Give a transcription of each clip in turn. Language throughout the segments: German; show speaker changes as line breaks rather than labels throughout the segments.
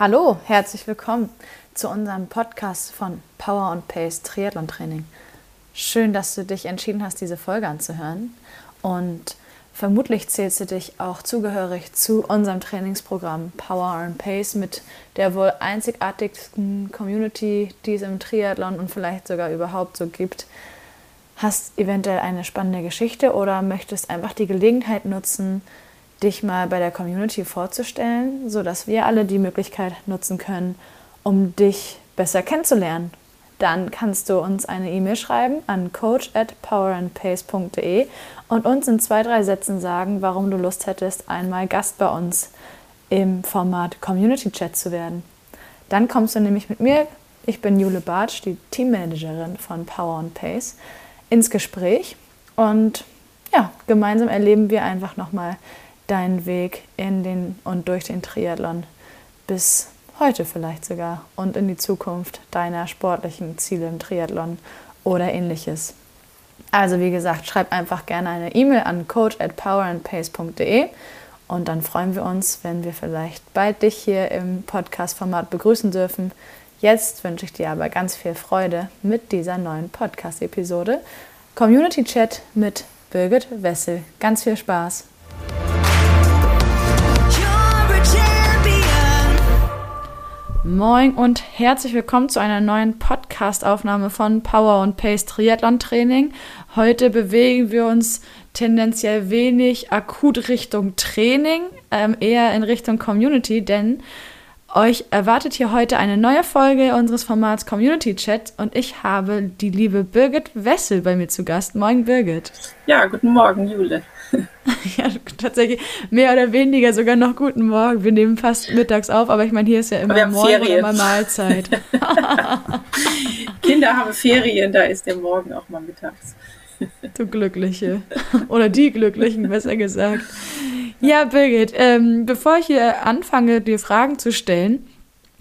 Hallo, herzlich willkommen zu unserem Podcast von Power and Pace Triathlon Training. Schön, dass du dich entschieden hast, diese Folge anzuhören. Und vermutlich zählst du dich auch zugehörig zu unserem Trainingsprogramm Power and Pace mit der wohl einzigartigsten Community, die es im Triathlon und vielleicht sogar überhaupt so gibt. Hast eventuell eine spannende Geschichte oder möchtest einfach die Gelegenheit nutzen, dich mal bei der Community vorzustellen, sodass wir alle die Möglichkeit nutzen können, um dich besser kennenzulernen. Dann kannst du uns eine E-Mail schreiben an coach at powerandpace.de und uns in zwei, drei Sätzen sagen, warum du Lust hättest, einmal Gast bei uns im Format Community Chat zu werden. Dann kommst du nämlich mit mir, ich bin Jule Bartsch, die Teammanagerin von Power and Pace, ins Gespräch und ja, gemeinsam erleben wir einfach nochmal deinen Weg in den und durch den Triathlon bis heute vielleicht sogar und in die Zukunft deiner sportlichen Ziele im Triathlon oder ähnliches. Also wie gesagt, schreib einfach gerne eine E-Mail an coach at powerandpace.de und dann freuen wir uns, wenn wir vielleicht bald dich hier im Podcast-Format begrüßen dürfen. Jetzt wünsche ich dir aber ganz viel Freude mit dieser neuen Podcast-Episode. Community Chat mit Birgit Wessel. Ganz viel Spaß! Moin und herzlich willkommen zu einer neuen Podcast-Aufnahme von Power und Pace Triathlon Training. Heute bewegen wir uns tendenziell wenig akut Richtung Training, ähm, eher in Richtung Community, denn euch erwartet hier heute eine neue Folge unseres Formats Community Chat und ich habe die liebe Birgit Wessel bei mir zu Gast. Moin Birgit.
Ja, guten Morgen, Jule.
ja, tatsächlich mehr oder weniger sogar noch guten Morgen. Wir nehmen fast mittags auf, aber ich meine, hier ist ja immer Morgen Ferien. immer Mahlzeit.
Kinder haben Ferien, da ist der Morgen auch mal mittags.
Du Glückliche. Oder die Glücklichen, besser gesagt. Ja, Birgit, ähm, bevor ich hier anfange, dir Fragen zu stellen,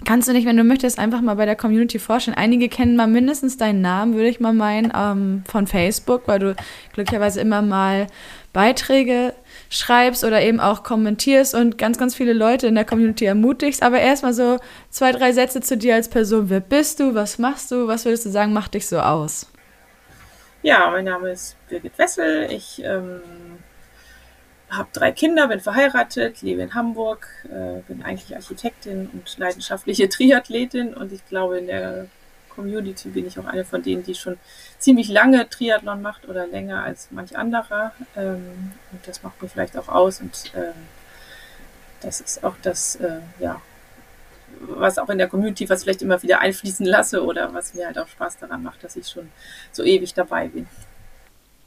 kannst du nicht, wenn du möchtest, einfach mal bei der Community vorstellen. Einige kennen mal mindestens deinen Namen, würde ich mal meinen, ähm, von Facebook, weil du glücklicherweise immer mal Beiträge schreibst oder eben auch kommentierst und ganz, ganz viele Leute in der Community ermutigst. Aber erstmal so zwei, drei Sätze zu dir als Person. Wer bist du? Was machst du? Was würdest du sagen, macht dich so aus?
Ja, mein Name ist Birgit Wessel. Ich ähm, habe drei Kinder, bin verheiratet, lebe in Hamburg, äh, bin eigentlich Architektin und leidenschaftliche Triathletin und ich glaube, in der Community bin ich auch eine von denen, die schon ziemlich lange Triathlon macht oder länger als manch anderer. Ähm, und das macht mir vielleicht auch aus. Und ähm, das ist auch das, äh, ja, was auch in der Community, was vielleicht immer wieder einfließen lasse oder was mir halt auch Spaß daran macht, dass ich schon so ewig dabei bin.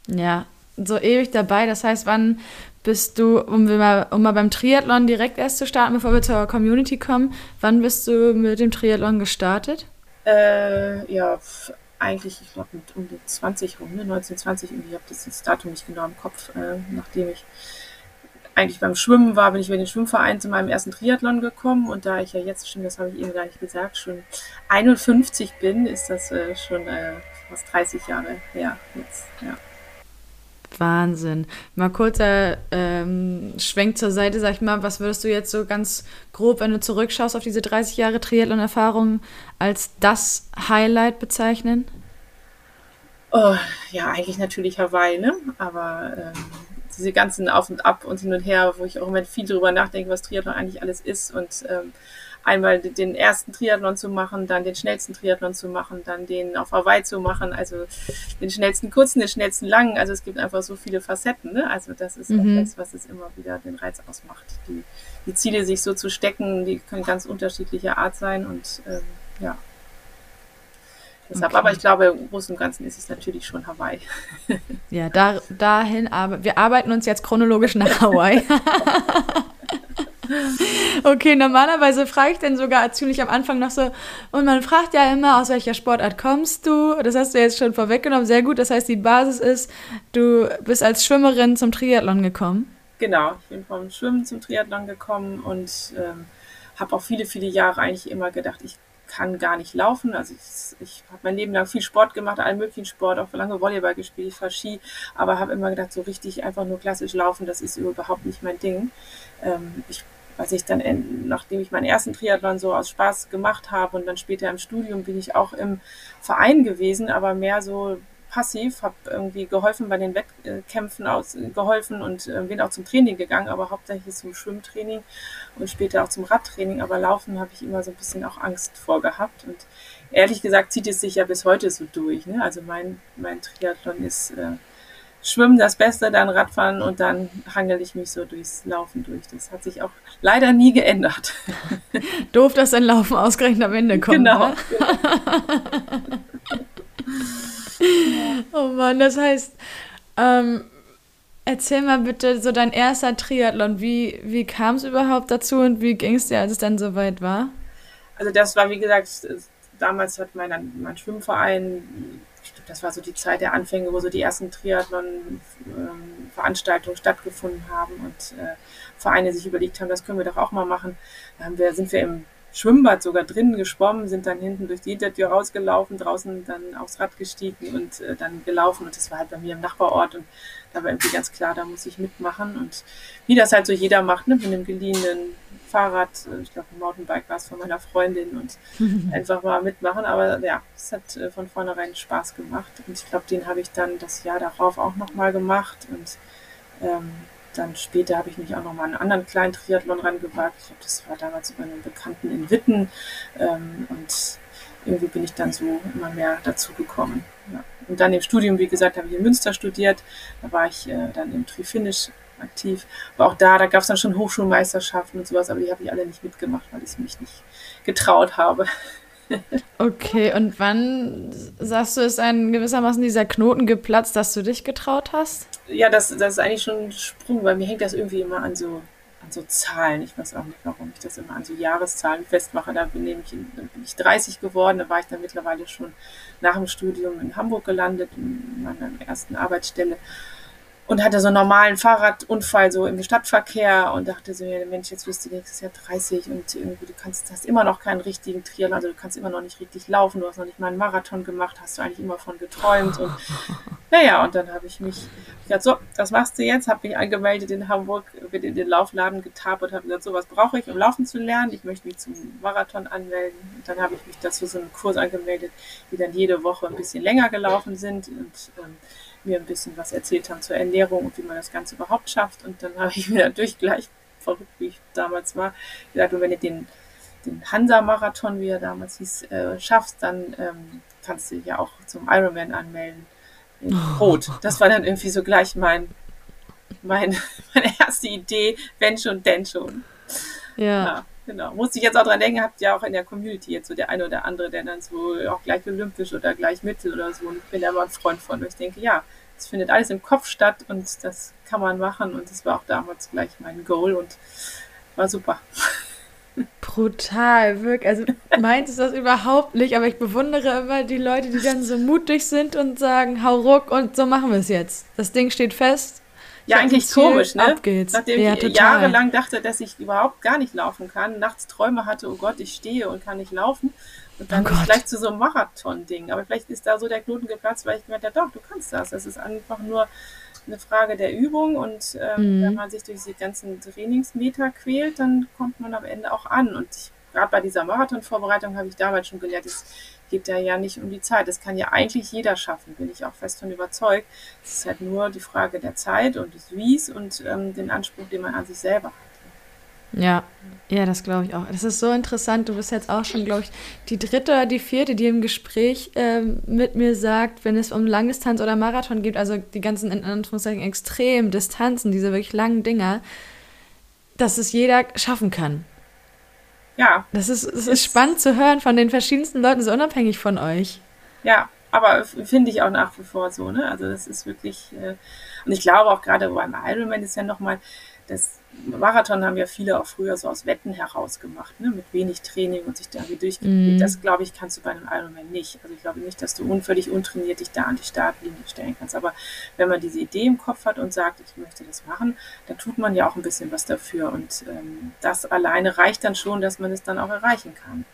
Ja, so ewig dabei. Das heißt, wann bist du, um, mal, um mal beim Triathlon direkt erst zu starten, bevor wir zur Community kommen, wann bist du mit dem Triathlon gestartet?
Äh, ja, eigentlich, ich glaube, um die 20 rum, ne? 1920 irgendwie, ich habe das, das Datum nicht genau im Kopf, äh, nachdem ich eigentlich beim Schwimmen war, bin ich über den Schwimmverein zu meinem ersten Triathlon gekommen und da ich ja jetzt schon, das habe ich eben gar nicht gesagt, schon 51 bin, ist das äh, schon äh, fast 30 Jahre her jetzt, ja.
Wahnsinn. Mal kurzer ähm, Schwenk zur Seite, sag ich mal, was würdest du jetzt so ganz grob, wenn du zurückschaust auf diese 30 Jahre Triathlon-Erfahrung, als das Highlight bezeichnen?
Oh, ja, eigentlich natürlich Hawaii, ne? Aber ähm, diese ganzen Auf und Ab und hin und her, wo ich auch immer viel darüber nachdenke, was Triathlon eigentlich alles ist und ähm, einmal den ersten Triathlon zu machen, dann den schnellsten Triathlon zu machen, dann den auf Hawaii zu machen, also den schnellsten kurzen, den schnellsten langen. Also es gibt einfach so viele Facetten. Ne? Also das ist mhm. das, was es immer wieder den Reiz ausmacht. Die, die, Ziele sich so zu stecken, die können ganz unterschiedlicher Art sein und ähm, ja. Deshalb, okay. aber ich glaube, im Großen und Ganzen ist es natürlich schon Hawaii.
Ja, da, dahin, aber wir arbeiten uns jetzt chronologisch nach Hawaii. Okay, normalerweise frage ich dann sogar ziemlich am Anfang noch so, und man fragt ja immer, aus welcher Sportart kommst du? Das hast du jetzt schon vorweggenommen, sehr gut. Das heißt, die Basis ist, du bist als Schwimmerin zum Triathlon gekommen.
Genau, ich bin vom Schwimmen zum Triathlon gekommen und ähm, habe auch viele, viele Jahre eigentlich immer gedacht, ich kann gar nicht laufen. Also ich, ich habe mein Leben lang viel Sport gemacht, allen möglichen Sport, auch lange Volleyball gespielt, ich fahre Ski, aber habe immer gedacht, so richtig einfach nur klassisch laufen, das ist überhaupt nicht mein Ding. Ähm, ich was ich dann, in, nachdem ich meinen ersten Triathlon so aus Spaß gemacht habe und dann später im Studium bin ich auch im Verein gewesen, aber mehr so passiv, habe irgendwie geholfen bei den Wettkämpfen aus, geholfen und äh, bin auch zum Training gegangen, aber hauptsächlich zum Schwimmtraining und später auch zum Radtraining. Aber Laufen habe ich immer so ein bisschen auch Angst vor gehabt. Und ehrlich gesagt zieht es sich ja bis heute so durch. Ne? Also mein, mein Triathlon ist äh, Schwimmen das Beste, dann Radfahren und dann hangel ich mich so durchs Laufen durch. Das hat sich auch leider nie geändert.
Doof, dass ein Laufen ausgerechnet am Ende kommt. Genau. Ne? oh Mann, das heißt, ähm, erzähl mal bitte so dein erster Triathlon. Wie, wie kam es überhaupt dazu und wie ging es dir, als es dann soweit war?
Also das war, wie gesagt, damals hat mein, mein Schwimmverein, das war so die Zeit der Anfänge, wo so die ersten Triathlon-Veranstaltungen ähm, stattgefunden haben und äh, Vereine sich überlegt haben, das können wir doch auch mal machen. Da wir, sind wir im Schwimmbad sogar drinnen geschwommen, sind dann hinten durch die Hintertür rausgelaufen, draußen dann aufs Rad gestiegen und äh, dann gelaufen. Und das war halt bei mir im Nachbarort und da war irgendwie ganz klar, da muss ich mitmachen. Und wie das halt so jeder macht, ne, mit einem geliehenen Fahrrad, äh, ich glaube ein Mountainbike war es von meiner Freundin und einfach mal mitmachen. Aber ja, es hat äh, von vornherein Spaß gemacht. Und ich glaube, den habe ich dann das Jahr darauf auch nochmal gemacht und ähm, dann später habe ich mich auch noch mal an einen anderen kleinen Triathlon rangewagt. Ich glaube, das war damals über einen Bekannten in Witten. Ähm, und irgendwie bin ich dann so immer mehr dazu gekommen. Ja. Und dann im Studium, wie gesagt, habe ich in Münster studiert. Da war ich äh, dann im Trifinish aktiv. Aber auch da, da gab es dann schon Hochschulmeisterschaften und sowas, aber die habe ich alle nicht mitgemacht, weil ich mich nicht getraut habe.
Okay, und wann sagst du, ist ein gewissermaßen dieser Knoten geplatzt, dass du dich getraut hast?
Ja, das, das ist eigentlich schon ein Sprung, weil mir hängt das irgendwie immer an so, an so Zahlen. Ich weiß auch nicht, warum ich das immer an so Jahreszahlen festmache. Da bin, ich, bin ich 30 geworden, da war ich dann mittlerweile schon nach dem Studium in Hamburg gelandet, in meiner ersten Arbeitsstelle und hatte so einen normalen Fahrradunfall so im Stadtverkehr und dachte so, ja, Mensch, jetzt wirst du nächstes Jahr 30 und irgendwie du kannst, hast immer noch keinen richtigen Triathlon, also du kannst immer noch nicht richtig laufen, du hast noch nicht mal einen Marathon gemacht, hast du eigentlich immer von geträumt und naja, und dann habe ich mich gesagt, so, das machst du jetzt, habe mich angemeldet in Hamburg, bin in den Laufladen getapert habe gesagt, so, was brauche ich, um laufen zu lernen? Ich möchte mich zum Marathon anmelden und dann habe ich mich dazu so einen Kurs angemeldet, die dann jede Woche ein bisschen länger gelaufen sind und ähm, mir ein bisschen was erzählt haben zur Ernährung und wie man das Ganze überhaupt schafft. Und dann habe ich mir natürlich gleich, verrückt wie ich damals war, gesagt, und wenn du den, den Hansa-Marathon, wie er damals hieß, äh, schaffst, dann ähm, kannst du dich ja auch zum Ironman anmelden. In Rot. Das war dann irgendwie so gleich mein, mein, meine erste Idee, wenn schon, denn schon. ja. ja. Genau. Musste ich jetzt auch dran denken, habt ja auch in der Community jetzt so der eine oder andere, der dann so auch gleich olympisch oder gleich mittel oder so. Und ich bin da immer ein Freund von. Und ich denke, ja, es findet alles im Kopf statt und das kann man machen. Und das war auch damals gleich mein Goal und war super.
Brutal, wirklich. Also meint es das überhaupt nicht, aber ich bewundere immer die Leute, die dann so mutig sind und sagen, hau ruck und so machen wir es jetzt. Das Ding steht fest,
ja, eigentlich komisch, ne? Nachdem ja, ich total. jahrelang dachte, dass ich überhaupt gar nicht laufen kann, nachts Träume hatte, oh Gott, ich stehe und kann nicht laufen. Und dann oh gleich zu so einem Marathon-Ding. Aber vielleicht ist da so der Knoten geplatzt, weil ich gemerkt habe, doch, du kannst das. Das ist einfach nur eine Frage der Übung und ähm, mhm. wenn man sich durch die ganzen Trainingsmeter quält, dann kommt man am Ende auch an. Und gerade bei dieser Marathon-Vorbereitung habe ich damals schon gelernt, es geht ja ja nicht um die Zeit. Das kann ja eigentlich jeder schaffen, bin ich auch fest von überzeugt. Es ist halt nur die Frage der Zeit und des Wies und ähm, den Anspruch, den man an sich selber hat.
Ja, ja, das glaube ich auch. Das ist so interessant. Du bist jetzt auch schon, glaube ich, die dritte oder die vierte, die im Gespräch ähm, mit mir sagt, wenn es um Langdistanz oder Marathon geht, also die ganzen in Anführungszeichen extremen Distanzen, diese wirklich langen Dinger, dass es jeder schaffen kann
ja.
Das ist, das ist spannend zu hören von den verschiedensten Leuten, so unabhängig von euch.
Ja, aber finde ich auch nach wie vor so, ne? Also das ist wirklich, äh, und ich glaube auch gerade beim Ironman ist ja nochmal, das Marathon haben ja viele auch früher so aus Wetten heraus gemacht, ne? mit wenig Training und sich da irgendwie durchgequält. Mm. Das, glaube ich, kannst du bei einem Ironman nicht. Also ich glaube nicht, dass du unvöllig untrainiert dich da an die Startlinie stellen kannst. Aber wenn man diese Idee im Kopf hat und sagt, ich möchte das machen, dann tut man ja auch ein bisschen was dafür. Und ähm, das alleine reicht dann schon, dass man es dann auch erreichen kann.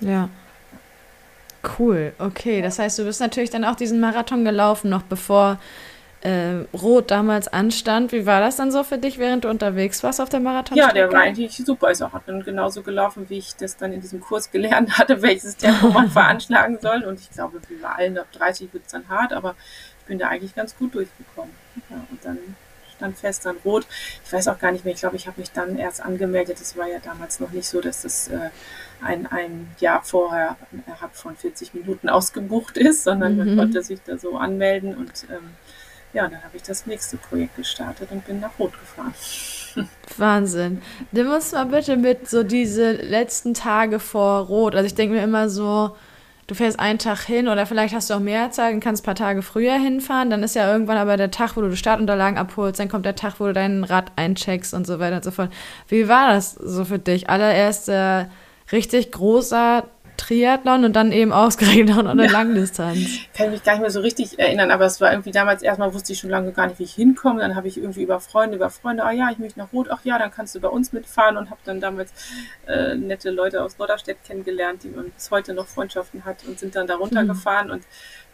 Ja. Cool, okay. Das heißt, du bist natürlich dann auch diesen Marathon gelaufen, noch bevor äh, Rot damals anstand. Wie war das dann so für dich, während du unterwegs warst auf der Marathon?
Ja, der war eigentlich super. Ist auch dann genauso gelaufen, wie ich das dann in diesem Kurs gelernt hatte, welches Tempo man veranschlagen soll. Und ich glaube, wie bei allen ab 30 wird es dann hart, aber ich bin da eigentlich ganz gut durchgekommen. Ja, und dann stand fest dann rot. Ich weiß auch gar nicht mehr, ich glaube, ich habe mich dann erst angemeldet. Das war ja damals noch nicht so, dass das äh, ein, ein Jahr vorher innerhalb von 40 Minuten ausgebucht ist, sondern mhm. man konnte sich da so anmelden und ähm, ja, dann habe ich das nächste Projekt gestartet und bin nach Rot gefahren.
Wahnsinn. Du musst mal bitte mit so diese letzten Tage vor Rot. Also ich denke mir immer so, du fährst einen Tag hin oder vielleicht hast du auch mehr Zeit und kannst ein paar Tage früher hinfahren. Dann ist ja irgendwann aber der Tag, wo du Startunterlagen abholst, dann kommt der Tag, wo du dein Rad eincheckst und so weiter und so fort. Wie war das so für dich? Allererst äh, richtig großer Triathlon und dann eben ausgerechnet auch noch eine ja. Langdistanz.
Kann mich gar nicht mehr so richtig erinnern, aber es war irgendwie damals erstmal wusste ich schon lange gar nicht, wie ich hinkomme. Dann habe ich irgendwie über Freunde, über Freunde, ah ja, ich möchte nach Rot, ach ja, dann kannst du bei uns mitfahren und habe dann damals äh, nette Leute aus Norderstedt kennengelernt, die man bis heute noch Freundschaften hat und sind dann da runtergefahren mhm. und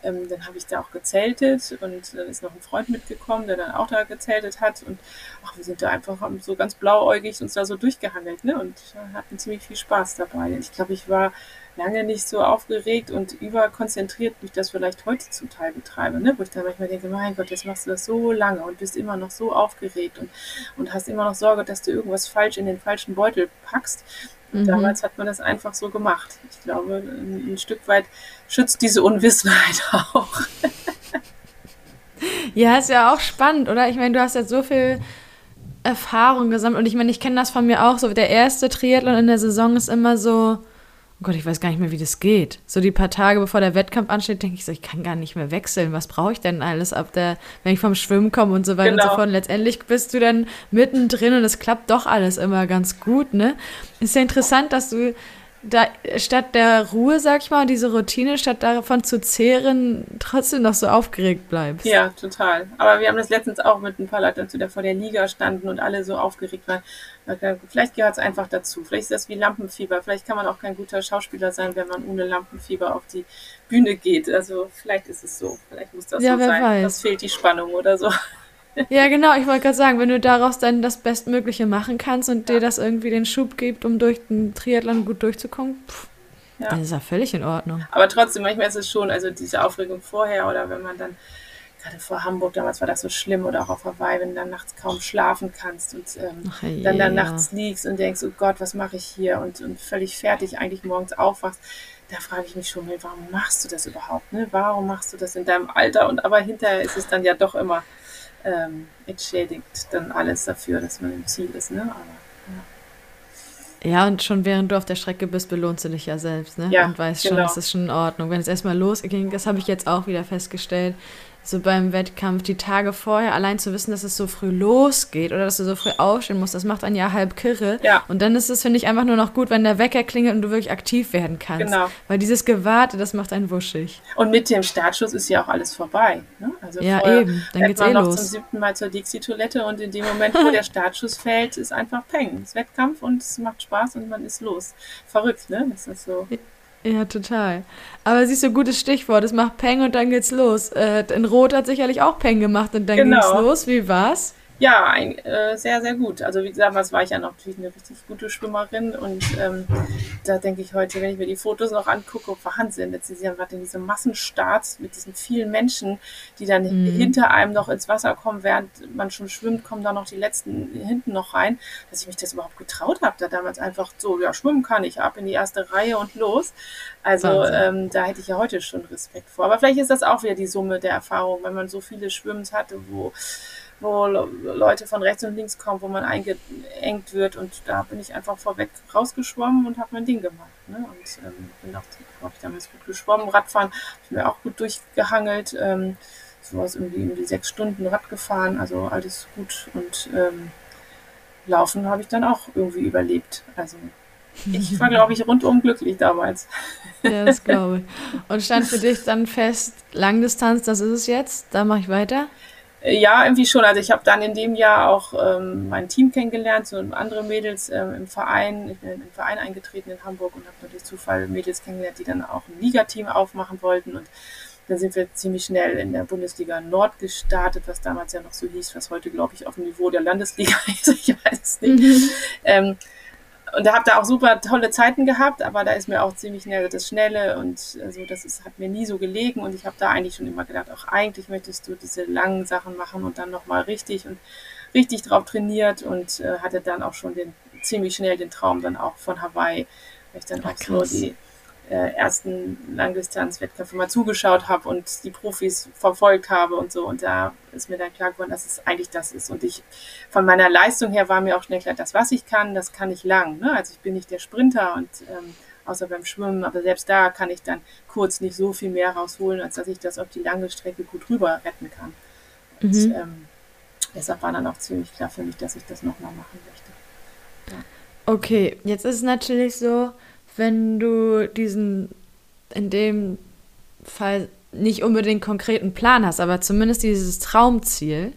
ähm, dann habe ich da auch gezeltet und dann ist noch ein Freund mitgekommen, der dann auch da gezeltet hat und ach, wir sind da einfach so ganz blauäugig uns da so durchgehangelt ne? und hatten ziemlich viel Spaß dabei. Ich glaube, ich war lange nicht so aufgeregt und überkonzentriert, wie ich das vielleicht heute zum Teil betreibe, ne? wo ich dann manchmal denke, mein Gott, jetzt machst du das so lange und bist immer noch so aufgeregt und, und hast immer noch Sorge, dass du irgendwas falsch in den falschen Beutel packst. Und mhm. damals hat man das einfach so gemacht. Ich glaube, ein, ein Stück weit schützt diese Unwissenheit auch.
ja, ist ja auch spannend, oder? Ich meine, du hast jetzt so viel Erfahrung gesammelt und ich meine, ich kenne das von mir auch so. Der erste Triathlon in der Saison ist immer so, oh Gott, ich weiß gar nicht mehr, wie das geht. So die paar Tage bevor der Wettkampf ansteht, denke ich so, ich kann gar nicht mehr wechseln. Was brauche ich denn alles ab der, wenn ich vom Schwimmen komme und so weiter genau. und so genau. fort. Und letztendlich bist du dann mittendrin und es klappt doch alles immer ganz gut, ne? Ist ja interessant, dass du da statt der Ruhe, sag ich mal, diese Routine, statt davon zu zehren, trotzdem noch so aufgeregt bleibst.
Ja, total. Aber wir haben das letztens auch mit ein paar Leuten, die da vor der Liga standen und alle so aufgeregt waren. Vielleicht gehört es einfach dazu. Vielleicht ist das wie Lampenfieber. Vielleicht kann man auch kein guter Schauspieler sein, wenn man ohne Lampenfieber auf die Bühne geht. Also vielleicht ist es so. Vielleicht muss das ja, so sein. Weiß. Das fehlt die Spannung oder so.
Ja, genau. Ich wollte gerade sagen, wenn du daraus dann das Bestmögliche machen kannst und ja. dir das irgendwie den Schub gibt, um durch den Triathlon gut durchzukommen, pff, ja. dann ist ja völlig in Ordnung.
Aber trotzdem, manchmal ist es schon, also diese Aufregung vorher oder wenn man dann gerade vor Hamburg, damals war das so schlimm oder auch auf Hawaii, wenn du dann nachts kaum schlafen kannst und ähm, ja. dann dann nachts liegst und denkst, oh Gott, was mache ich hier und, und völlig fertig eigentlich morgens aufwachst, da frage ich mich schon, warum machst du das überhaupt? Ne? Warum machst du das in deinem Alter? Und aber hinterher ist es dann ja doch immer ähm, entschädigt dann alles dafür, dass man im Ziel ist. Ne? Aber,
ja. ja. und schon während du auf der Strecke bist, belohnst du dich ja selbst, ne?
Ja,
und weißt genau. schon, es ist schon in Ordnung. Wenn es erstmal losging, das habe ich jetzt auch wieder festgestellt, so beim Wettkampf die Tage vorher allein zu wissen, dass es so früh losgeht oder dass du so früh aufstehen musst, das macht einen ja halb kirre.
Ja.
Und dann ist es, finde ich, einfach nur noch gut, wenn der Wecker klingelt und du wirklich aktiv werden kannst.
Genau.
Weil dieses Gewarte, das macht einen wuschig.
Und mit dem Startschuss ist ja auch alles vorbei. Ne?
Also ja, eben. Dann geht's eh
noch
los.
zum siebten Mal zur Dixie-Toilette und in dem Moment, wo der Startschuss fällt, ist einfach Peng. Es ist Wettkampf und es macht Spaß und man ist los. Verrückt, ne? Das ist so.
Ja, total. Aber siehst du, gutes Stichwort. Es macht Peng und dann geht's los. Äh, in Rot hat sicherlich auch Peng gemacht und dann genau. ging's los. Wie war's?
Ja, ein, äh, sehr, sehr gut. Also wie gesagt, was war ich ja noch natürlich eine richtig gute Schwimmerin und ähm, da denke ich heute, wenn ich mir die Fotos noch angucke, Wahnsinn. Jetzt ist ja gerade in diesem Massenstart mit diesen vielen Menschen, die dann mhm. hinter einem noch ins Wasser kommen, während man schon schwimmt, kommen da noch die letzten hinten noch rein, dass ich mich das überhaupt getraut habe, da damals einfach so, ja, schwimmen kann ich, ab in die erste Reihe und los. Also ähm, da hätte ich ja heute schon Respekt vor. Aber vielleicht ist das auch wieder die Summe der Erfahrung, wenn man so viele Schwimms hatte, wo wo Leute von rechts und links kommen, wo man eingeengt wird. Und da bin ich einfach vorweg rausgeschwommen und habe mein Ding gemacht. Ne? Und ähm, bin auch, habe ich damals gut geschwommen. Radfahren habe ich mir auch gut durchgehangelt. Ähm, sowas irgendwie um die sechs Stunden Rad gefahren, also alles gut. Und ähm, Laufen habe ich dann auch irgendwie überlebt. Also ich war, glaube ich, rundum glücklich damals.
Ja, das glaube ich. Und stand für dich dann fest, Langdistanz, das ist es jetzt, da mache ich weiter?
Ja, irgendwie schon. Also ich habe dann in dem Jahr auch ähm, mein Team kennengelernt, so andere Mädels ähm, im Verein. Ich bin in den Verein eingetreten in Hamburg und habe durch Zufall Mädels kennengelernt, die dann auch ein Ligateam aufmachen wollten. Und Dann sind wir ziemlich schnell in der Bundesliga Nord gestartet, was damals ja noch so hieß, was heute, glaube ich, auf dem Niveau der Landesliga ist. Ich weiß es nicht. Mhm. Ähm, und da habe da auch super tolle Zeiten gehabt, aber da ist mir auch ziemlich schnell das Schnelle und so, also das ist, hat mir nie so gelegen und ich habe da eigentlich schon immer gedacht, auch eigentlich möchtest du diese langen Sachen machen und dann nochmal richtig und richtig drauf trainiert und äh, hatte dann auch schon den ziemlich schnell den Traum dann auch von Hawaii, weil ich dann Ach, auch so die äh, ersten Langdistanzwettkämpfe mal zugeschaut habe und die Profis verfolgt habe und so. Und da ist mir dann klar geworden, dass es eigentlich das ist. Und ich, von meiner Leistung her war mir auch schnell klar, das, was ich kann, das kann ich lang. Ne? Also ich bin nicht der Sprinter und ähm, außer beim Schwimmen, aber selbst da kann ich dann kurz nicht so viel mehr rausholen, als dass ich das auf die lange Strecke gut rüber retten kann. Und mhm. ähm, deshalb war dann auch ziemlich klar für mich, dass ich das nochmal machen möchte.
Ja. Okay, jetzt ist es natürlich so, wenn du diesen, in dem Fall nicht unbedingt konkreten Plan hast, aber zumindest dieses Traumziel,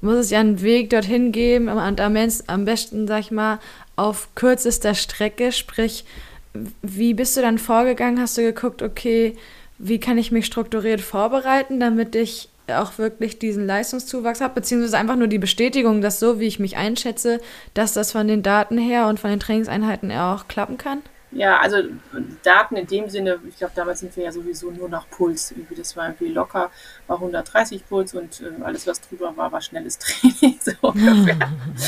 muss es ja einen Weg dorthin geben und am besten, sag ich mal, auf kürzester Strecke, sprich, wie bist du dann vorgegangen? Hast du geguckt, okay, wie kann ich mich strukturiert vorbereiten, damit ich auch wirklich diesen Leistungszuwachs habe, beziehungsweise einfach nur die Bestätigung, dass so, wie ich mich einschätze, dass das von den Daten her und von den Trainingseinheiten auch klappen kann?
Ja, also Daten in dem Sinne, ich glaube, damals sind wir ja sowieso nur nach Puls. Irgendwie, das war irgendwie locker, war 130 Puls und äh, alles, was drüber war, war schnelles Training, so ungefähr.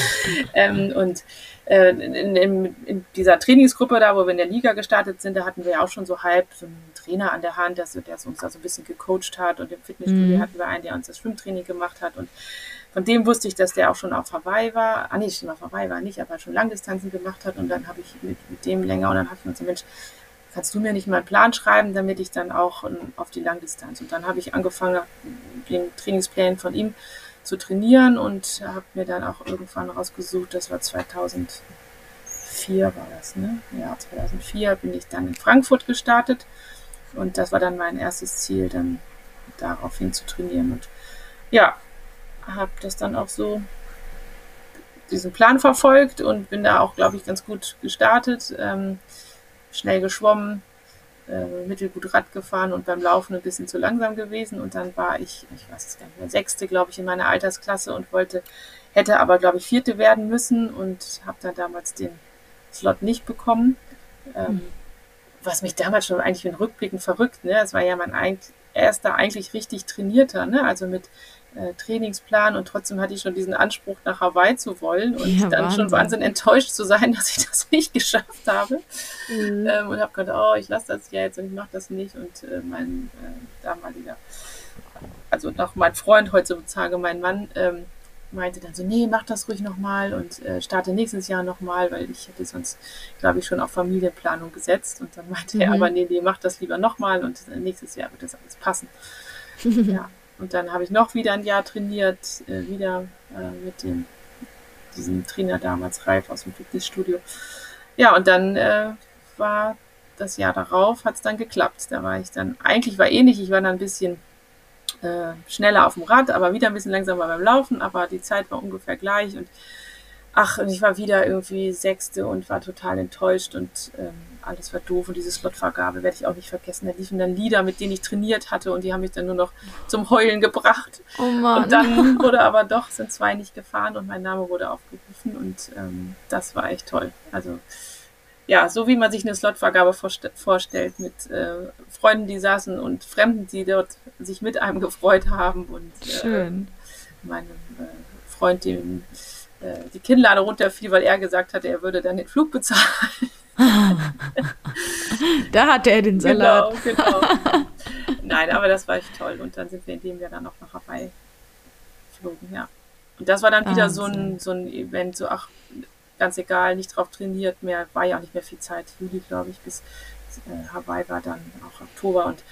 ähm, und äh, in, in, in, dieser Trainingsgruppe da, wo wir in der Liga gestartet sind, da hatten wir ja auch schon so halb so einen Trainer an der Hand, der, der uns da so ein bisschen gecoacht hat und im Fitnessstudio mhm. hatten wir einen, der uns das Schwimmtraining gemacht hat und von dem wusste ich, dass der auch schon auf Hawaii war. Ah, nee, schon auf Hawaii war nicht, aber schon Langdistanzen gemacht hat. Und dann habe ich mit, mit dem länger und dann habe ich mir gesagt, Mensch, kannst du mir nicht mal einen Plan schreiben, damit ich dann auch um, auf die Langdistanz. Und dann habe ich angefangen, den Trainingsplan von ihm zu trainieren und habe mir dann auch irgendwann rausgesucht, das war 2004 war das, ne? Ja, 2004 bin ich dann in Frankfurt gestartet und das war dann mein erstes Ziel, dann daraufhin zu trainieren. Und ja, habe das dann auch so diesen Plan verfolgt und bin da auch, glaube ich, ganz gut gestartet. Ähm, schnell geschwommen, äh, mittelgut Rad gefahren und beim Laufen ein bisschen zu langsam gewesen. Und dann war ich, ich weiß es gar nicht mehr, sechste, glaube ich, in meiner Altersklasse und wollte, hätte aber, glaube ich, vierte werden müssen und habe dann damals den Slot nicht bekommen. Ähm, mhm. Was mich damals schon eigentlich in Rückblicken verrückt, ne? Es war ja mein erster eigentlich richtig trainierter, ne? Also mit äh, Trainingsplan und trotzdem hatte ich schon diesen Anspruch, nach Hawaii zu wollen und ja, dann Wahnsinn. schon wahnsinnig enttäuscht zu sein, dass ich das nicht geschafft habe. Mhm. Ähm, und habe gedacht, oh, ich lasse das ja jetzt und ich mache das nicht. Und äh, mein äh, damaliger, also noch mein Freund heutzutage, mein Mann, ähm, meinte dann so, nee, mach das ruhig nochmal und äh, starte nächstes Jahr nochmal, weil ich hätte sonst, glaube ich, schon auf Familienplanung gesetzt. Und dann meinte mhm. er, aber nee, nee, mach das lieber nochmal und äh, nächstes Jahr wird das alles passen. ja. Und dann habe ich noch wieder ein Jahr trainiert, äh, wieder äh, mit dem, diesem Trainer damals, Ralf aus dem Fitnessstudio. Ja, und dann äh, war das Jahr darauf, hat es dann geklappt. Da war ich dann, eigentlich war ähnlich, ich war dann ein bisschen äh, schneller auf dem Rad, aber wieder ein bisschen langsamer beim Laufen, aber die Zeit war ungefähr gleich und ach, und ich war wieder irgendwie Sechste und war total enttäuscht und ähm, alles war doof und diese Slotvergabe werde ich auch nicht vergessen. Da liefen dann Lieder, mit denen ich trainiert hatte und die haben mich dann nur noch zum Heulen gebracht. Oh Mann. Und dann wurde aber doch, sind zwei nicht gefahren und mein Name wurde aufgerufen und ähm, das war echt toll. Also ja, so wie man sich eine Slotvergabe vorst vorstellt, mit äh, Freunden, die saßen und Fremden, die dort sich mit einem gefreut haben und äh, meinem äh, Freund, dem äh, die Kinnlade runterfiel, weil er gesagt hatte, er würde dann den Flug bezahlen.
da hatte er den Salat.
Genau, genau. Nein, aber das war echt toll. Und dann sind wir in dem Jahr dann auch noch Hawaii geflogen, ja. Und das war dann wieder so ein, so ein Event, so ach, ganz egal, nicht drauf trainiert mehr, war ja auch nicht mehr viel Zeit, Juli, glaube ich, bis äh, Hawaii war dann auch Oktober und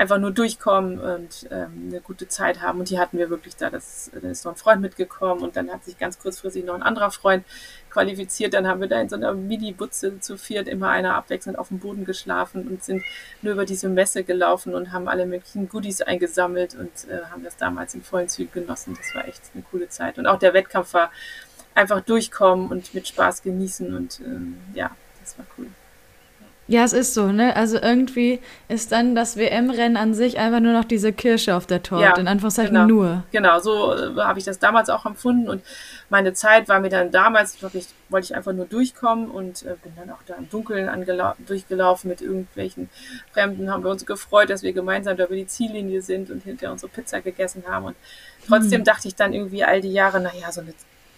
einfach nur durchkommen und ähm, eine gute Zeit haben. Und die hatten wir wirklich da. Das, da ist noch ein Freund mitgekommen und dann hat sich ganz kurzfristig noch ein anderer Freund qualifiziert. Dann haben wir da in so einer Mini-Butze zu viert immer einer abwechselnd auf dem Boden geschlafen und sind nur über diese Messe gelaufen und haben alle möglichen Goodies eingesammelt und äh, haben das damals in vollen Zügen genossen. Das war echt eine coole Zeit. Und auch der Wettkampf war einfach durchkommen und mit Spaß genießen und ähm, ja, das war cool.
Ja, es ist so, ne? Also irgendwie ist dann das WM-Rennen an sich einfach nur noch diese Kirsche auf der Torte, ja, in Anführungszeichen
genau.
nur.
Genau, so äh, habe ich das damals auch empfunden und meine Zeit war mir dann damals, wirklich, wollte ich einfach nur durchkommen und äh, bin dann auch da im Dunkeln durchgelaufen mit irgendwelchen Fremden, haben wir uns gefreut, dass wir gemeinsam da über die Ziellinie sind und hinterher unsere Pizza gegessen haben und trotzdem mhm. dachte ich dann irgendwie all die Jahre, naja, so eine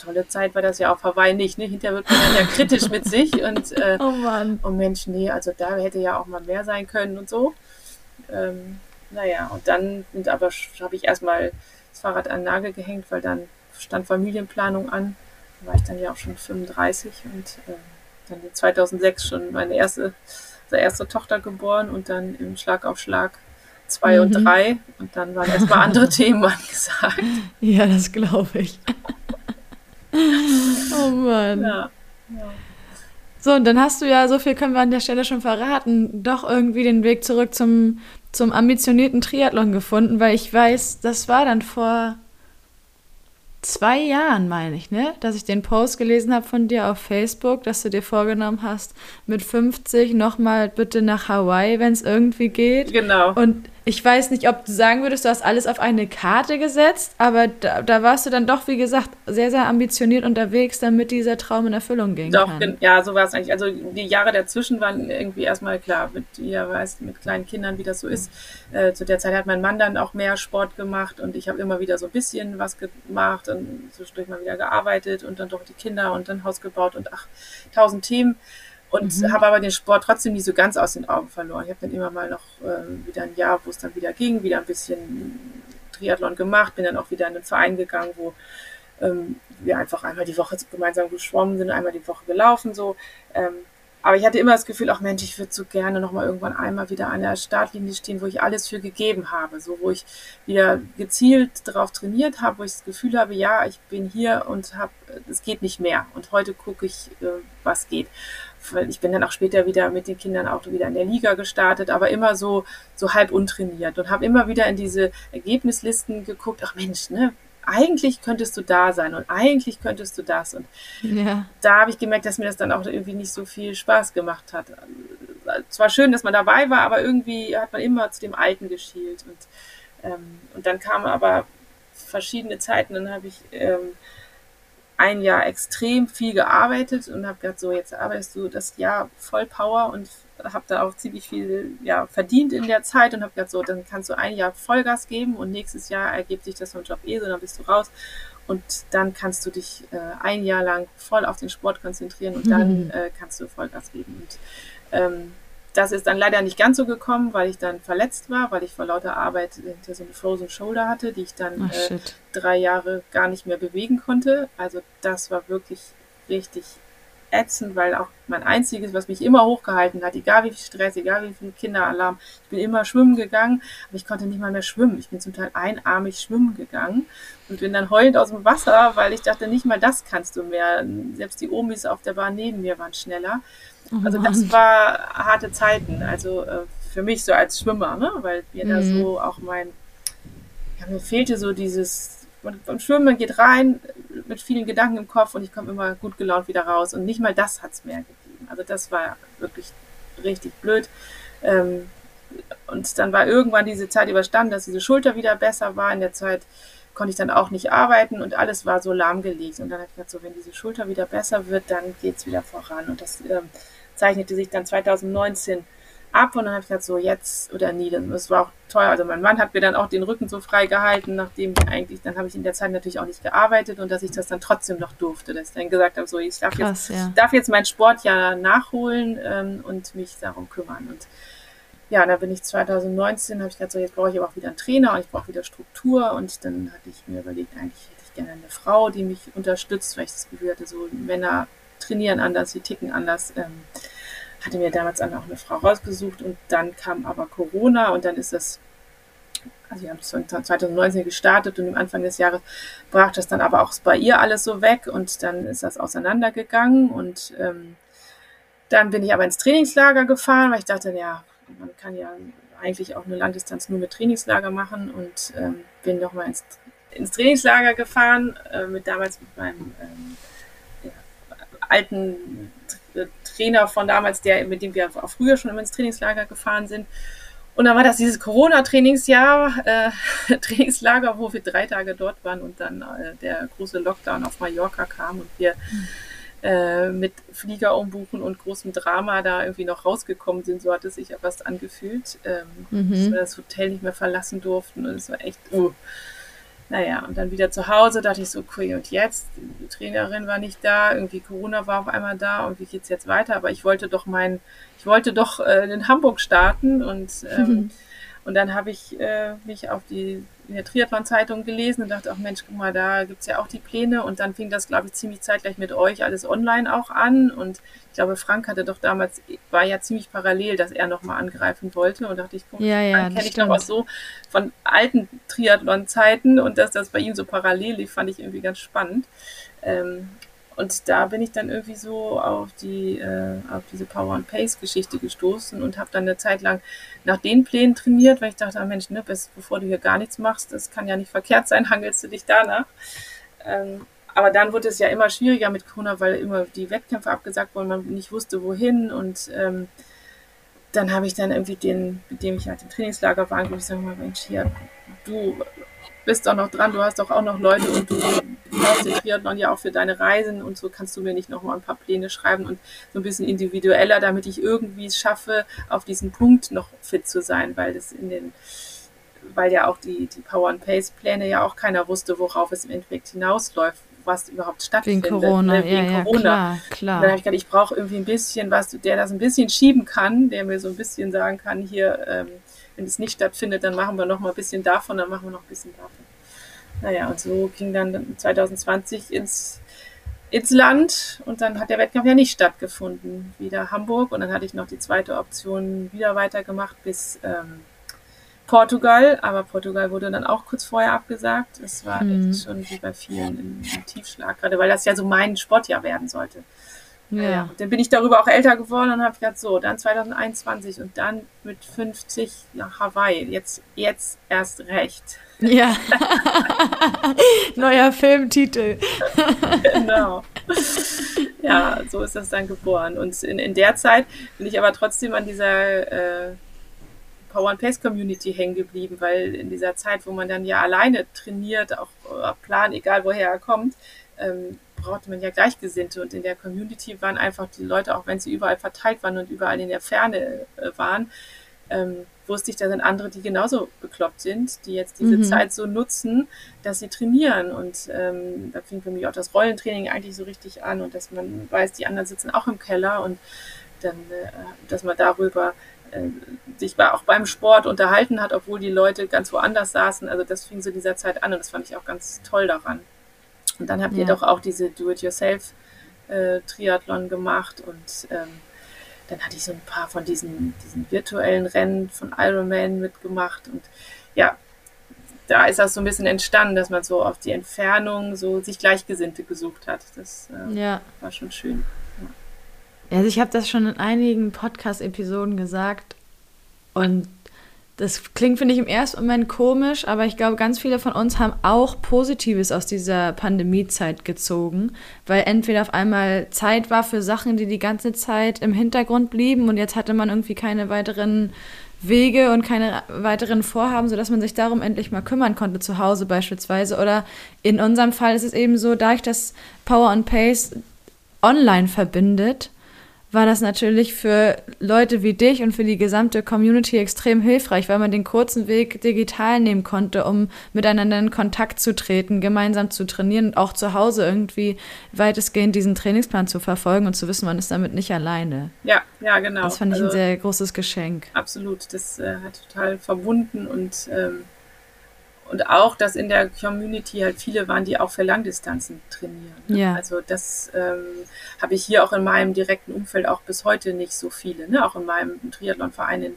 tolle Zeit war das ja auf Hawaii nicht. Ne? Hinterher wird man dann ja kritisch mit sich und äh, oh Mann. Oh Mensch, nee, also da hätte ja auch mal mehr sein können und so. Ähm, naja, und dann sind aber habe ich erstmal das Fahrrad an den Nagel gehängt, weil dann stand Familienplanung an. Da war ich dann ja auch schon 35 und äh, dann 2006 schon meine erste, also erste Tochter geboren und dann im Schlag auf Schlag zwei mhm. und drei und dann waren erstmal andere Themen angesagt.
Ja, das glaube ich. oh Mann. Ja, ja. So, und dann hast du ja, so viel können wir an der Stelle schon verraten, doch irgendwie den Weg zurück zum, zum ambitionierten Triathlon gefunden, weil ich weiß, das war dann vor zwei Jahren, meine ich, ne? Dass ich den Post gelesen habe von dir auf Facebook, dass du dir vorgenommen hast, mit 50 nochmal bitte nach Hawaii, wenn es irgendwie geht.
Genau.
Und ich weiß nicht, ob du sagen würdest, du hast alles auf eine Karte gesetzt, aber da, da warst du dann doch, wie gesagt, sehr, sehr ambitioniert unterwegs, damit dieser Traum in Erfüllung ging.
Doch, kann. ja, so war es eigentlich. Also die Jahre dazwischen waren irgendwie erstmal klar, mit, ihr weißt, mit kleinen Kindern, wie das so ist. Äh, zu der Zeit hat mein Mann dann auch mehr Sport gemacht und ich habe immer wieder so ein bisschen was gemacht und zwischendurch mal wieder gearbeitet und dann doch die Kinder und dann Haus gebaut und ach, tausend Themen und mhm. habe aber den Sport trotzdem nie so ganz aus den Augen verloren. Ich habe dann immer mal noch äh, wieder ein Jahr, wo es dann wieder ging, wieder ein bisschen Triathlon gemacht, bin dann auch wieder in einen Verein gegangen, wo ähm, wir einfach einmal die Woche gemeinsam geschwommen sind, einmal die Woche gelaufen so. Ähm, aber ich hatte immer das Gefühl, ach Mensch, ich würde so gerne nochmal irgendwann einmal wieder an der Startlinie stehen, wo ich alles für gegeben habe. So, wo ich wieder gezielt darauf trainiert habe, wo ich das Gefühl habe, ja, ich bin hier und habe, es geht nicht mehr. Und heute gucke ich, äh, was geht. Ich bin dann auch später wieder mit den Kindern auch wieder in der Liga gestartet, aber immer so, so halb untrainiert und habe immer wieder in diese Ergebnislisten geguckt, ach Mensch, ne, eigentlich könntest du da sein und eigentlich könntest du das. Und ja. da habe ich gemerkt, dass mir das dann auch irgendwie nicht so viel Spaß gemacht hat. Zwar schön, dass man dabei war, aber irgendwie hat man immer zu dem Alten geschielt. Und, ähm, und dann kamen aber verschiedene Zeiten, dann habe ich ähm, ein Jahr extrem viel gearbeitet und habe gedacht, so jetzt arbeitest du das Jahr voll Power und habe da auch ziemlich viel ja, verdient in der Zeit und habe gedacht, so, dann kannst du ein Jahr Vollgas geben und nächstes Jahr ergibt sich das vom Job eh so, dann bist du raus und dann kannst du dich äh, ein Jahr lang voll auf den Sport konzentrieren und dann äh, kannst du Vollgas geben. Und ähm, das ist dann leider nicht ganz so gekommen, weil ich dann verletzt war, weil ich vor lauter Arbeit hinter so eine Frozen Shoulder hatte, die ich dann Ach, äh, drei Jahre gar nicht mehr bewegen konnte. Also das war wirklich richtig ätzend, weil auch mein einziges, was mich immer hochgehalten hat, egal wie viel Stress, egal wie viel Kinderalarm, ich bin immer schwimmen gegangen, aber ich konnte nicht mal mehr schwimmen. Ich bin zum Teil einarmig schwimmen gegangen und bin dann heulend aus dem Wasser, weil ich dachte, nicht mal das kannst du mehr. Selbst die Omis auf der Bahn neben mir waren schneller. Oh also das war harte Zeiten, also äh, für mich so als Schwimmer, ne? weil mir mhm. da so auch mein, ja, mir fehlte so dieses und beim Schwimmen geht rein mit vielen Gedanken im Kopf und ich komme immer gut gelaunt wieder raus. Und nicht mal das hat es mehr gegeben. Also das war wirklich richtig blöd. Ähm, und dann war irgendwann diese Zeit überstanden, dass diese Schulter wieder besser war. In der Zeit konnte ich dann auch nicht arbeiten und alles war so lahmgelegt. Und dann habe ich gedacht, so wenn diese Schulter wieder besser wird, dann geht es wieder voran. Und das ähm, zeichnete sich dann 2019 ab und dann habe ich gesagt, so jetzt oder nie. Das war auch teuer. Also mein Mann hat mir dann auch den Rücken so frei gehalten, nachdem eigentlich, dann habe ich in der Zeit natürlich auch nicht gearbeitet und dass ich das dann trotzdem noch durfte. Dass ich dann gesagt habe, so ich darf, Krass, jetzt, ja. darf jetzt mein Sport ja nachholen ähm, und mich darum kümmern. Und ja, da bin ich 2019, habe ich gesagt, so jetzt brauche ich aber auch wieder einen Trainer und ich brauche wieder Struktur. Und dann hatte ich mir überlegt, eigentlich hätte ich gerne eine Frau, die mich unterstützt, weil ich das Gefühl hatte, so Männer trainieren anders, sie ticken anders. Ähm, hatte mir damals auch eine Frau rausgesucht und dann kam aber Corona und dann ist das, also wir haben 2019 gestartet und am Anfang des Jahres brach das dann aber auch bei ihr alles so weg und dann ist das auseinandergegangen und ähm, dann bin ich aber ins Trainingslager gefahren, weil ich dachte, ja, man kann ja eigentlich auch eine Langdistanz nur mit Trainingslager machen und ähm, bin nochmal ins, ins Trainingslager gefahren, äh, mit damals mit meinem ähm, alten Trainer von damals, der, mit dem wir auch früher schon immer ins Trainingslager gefahren sind. Und dann war das dieses Corona-Trainingsjahr, äh, Trainingslager, wo wir drei Tage dort waren und dann äh, der große Lockdown auf Mallorca kam und wir äh, mit Flieger umbuchen und großem Drama da irgendwie noch rausgekommen sind. So hat es sich etwas angefühlt, ähm, mhm. dass wir das Hotel nicht mehr verlassen durften und es war echt, uh, naja, und dann wieder zu Hause dachte ich so, okay, und jetzt? Die Trainerin war nicht da, irgendwie Corona war auf einmal da und wie geht's jetzt weiter? Aber ich wollte doch mein, ich wollte doch äh, in Hamburg starten und ähm, Und dann habe ich äh, mich auf die in der Triathlon-Zeitung gelesen und dachte, ach Mensch, guck mal, da gibt's ja auch die Pläne. Und dann fing das, glaube ich, ziemlich zeitgleich mit euch alles online auch an. Und ich glaube, Frank hatte doch damals, war ja ziemlich parallel, dass er nochmal angreifen wollte. Und dachte ich, guck,
ja, ja,
kenne ich doch auch so von alten Triathlon-Zeiten und dass das bei ihm so parallel lief, fand ich irgendwie ganz spannend. Ähm, und da bin ich dann irgendwie so auf die äh, auf diese Power and Pace Geschichte gestoßen und habe dann eine Zeit lang nach den Plänen trainiert, weil ich dachte, ah, Mensch, ne, bis, bevor du hier gar nichts machst, das kann ja nicht verkehrt sein, hangelst du dich danach. Ähm, aber dann wurde es ja immer schwieriger mit Corona, weil immer die Wettkämpfe abgesagt wurden, man nicht wusste wohin und ähm, dann habe ich dann irgendwie den, mit dem ich halt im Trainingslager war, angerufen, ich sage mal, Mensch, hier, du bist doch noch dran, du hast doch auch noch Leute und du brauchst den Triathlon ja auch für deine Reisen und so kannst du mir nicht noch mal ein paar Pläne schreiben und so ein bisschen individueller, damit ich irgendwie es schaffe, auf diesen Punkt noch fit zu sein, weil das in den weil ja auch die, die Power and Pace Pläne ja auch keiner wusste, worauf es im Endeffekt hinausläuft, was überhaupt stattfindet.
Wegen Corona, ne? Wegen ja, Corona. Ja, klar, klar.
dann habe ich gedacht, ich brauche irgendwie ein bisschen was, der das ein bisschen schieben kann, der mir so ein bisschen sagen kann, hier, ähm, wenn es nicht stattfindet, dann machen wir noch mal ein bisschen davon, dann machen wir noch ein bisschen davon. Naja, und so ging dann 2020 ins, ins Land und dann hat der Wettkampf ja nicht stattgefunden. Wieder Hamburg und dann hatte ich noch die zweite Option wieder weitergemacht bis ähm, Portugal, aber Portugal wurde dann auch kurz vorher abgesagt. Es war mhm. echt schon wie bei vielen im, im Tiefschlag, gerade weil das ja so mein Sportjahr werden sollte. Ja. ja. Dann bin ich darüber auch älter geworden und habe gedacht, so, dann 2021 und dann mit 50 nach Hawaii. Jetzt, jetzt erst recht.
Ja. Neuer Filmtitel.
genau. Ja, so ist das dann geboren. Und in, in der Zeit bin ich aber trotzdem an dieser äh, Power and Pace Community hängen geblieben, weil in dieser Zeit, wo man dann ja alleine trainiert, auch äh, Plan, egal woher er kommt, ähm, brauchte man ja Gleichgesinnte und in der Community waren einfach die Leute, auch wenn sie überall verteilt waren und überall in der Ferne äh, waren, ähm, wusste ich, da sind andere, die genauso bekloppt sind, die jetzt diese mhm. Zeit so nutzen, dass sie trainieren. Und ähm, da fing für mich auch das Rollentraining eigentlich so richtig an und dass man weiß, die anderen sitzen auch im Keller und dann, äh, dass man darüber äh, sich auch beim Sport unterhalten hat, obwohl die Leute ganz woanders saßen. Also das fing so dieser Zeit an und das fand ich auch ganz toll daran. Und dann habt ja. ihr doch auch diese Do-it-yourself-Triathlon äh, gemacht und ähm, dann hatte ich so ein paar von diesen, diesen virtuellen Rennen von Ironman mitgemacht und ja, da ist das so ein bisschen entstanden, dass man so auf die Entfernung so sich Gleichgesinnte gesucht hat. Das äh, ja. war schon schön.
Ja. Also ich habe das schon in einigen Podcast-Episoden gesagt und das klingt, finde ich, im ersten Moment komisch, aber ich glaube, ganz viele von uns haben auch Positives aus dieser Pandemiezeit gezogen, weil entweder auf einmal Zeit war für Sachen, die die ganze Zeit im Hintergrund blieben und jetzt hatte man irgendwie keine weiteren Wege und keine weiteren Vorhaben, sodass man sich darum endlich mal kümmern konnte, zu Hause beispielsweise. Oder in unserem Fall ist es eben so, da ich das Power and Pace online verbindet, war das natürlich für Leute wie dich und für die gesamte Community extrem hilfreich, weil man den kurzen Weg digital nehmen konnte, um miteinander in Kontakt zu treten, gemeinsam zu trainieren und auch zu Hause irgendwie weitestgehend diesen Trainingsplan zu verfolgen und zu wissen, man ist damit nicht alleine.
Ja, ja, genau.
Das fand ich also, ein sehr großes Geschenk.
Absolut, das äh, hat total verbunden und ähm, und auch, dass in der Community halt viele waren, die auch für Langdistanzen trainieren. Ne? Ja. Also das ähm, habe ich hier auch in meinem direkten Umfeld auch bis heute nicht so viele. Ne? Auch in meinem Triathlonverein in,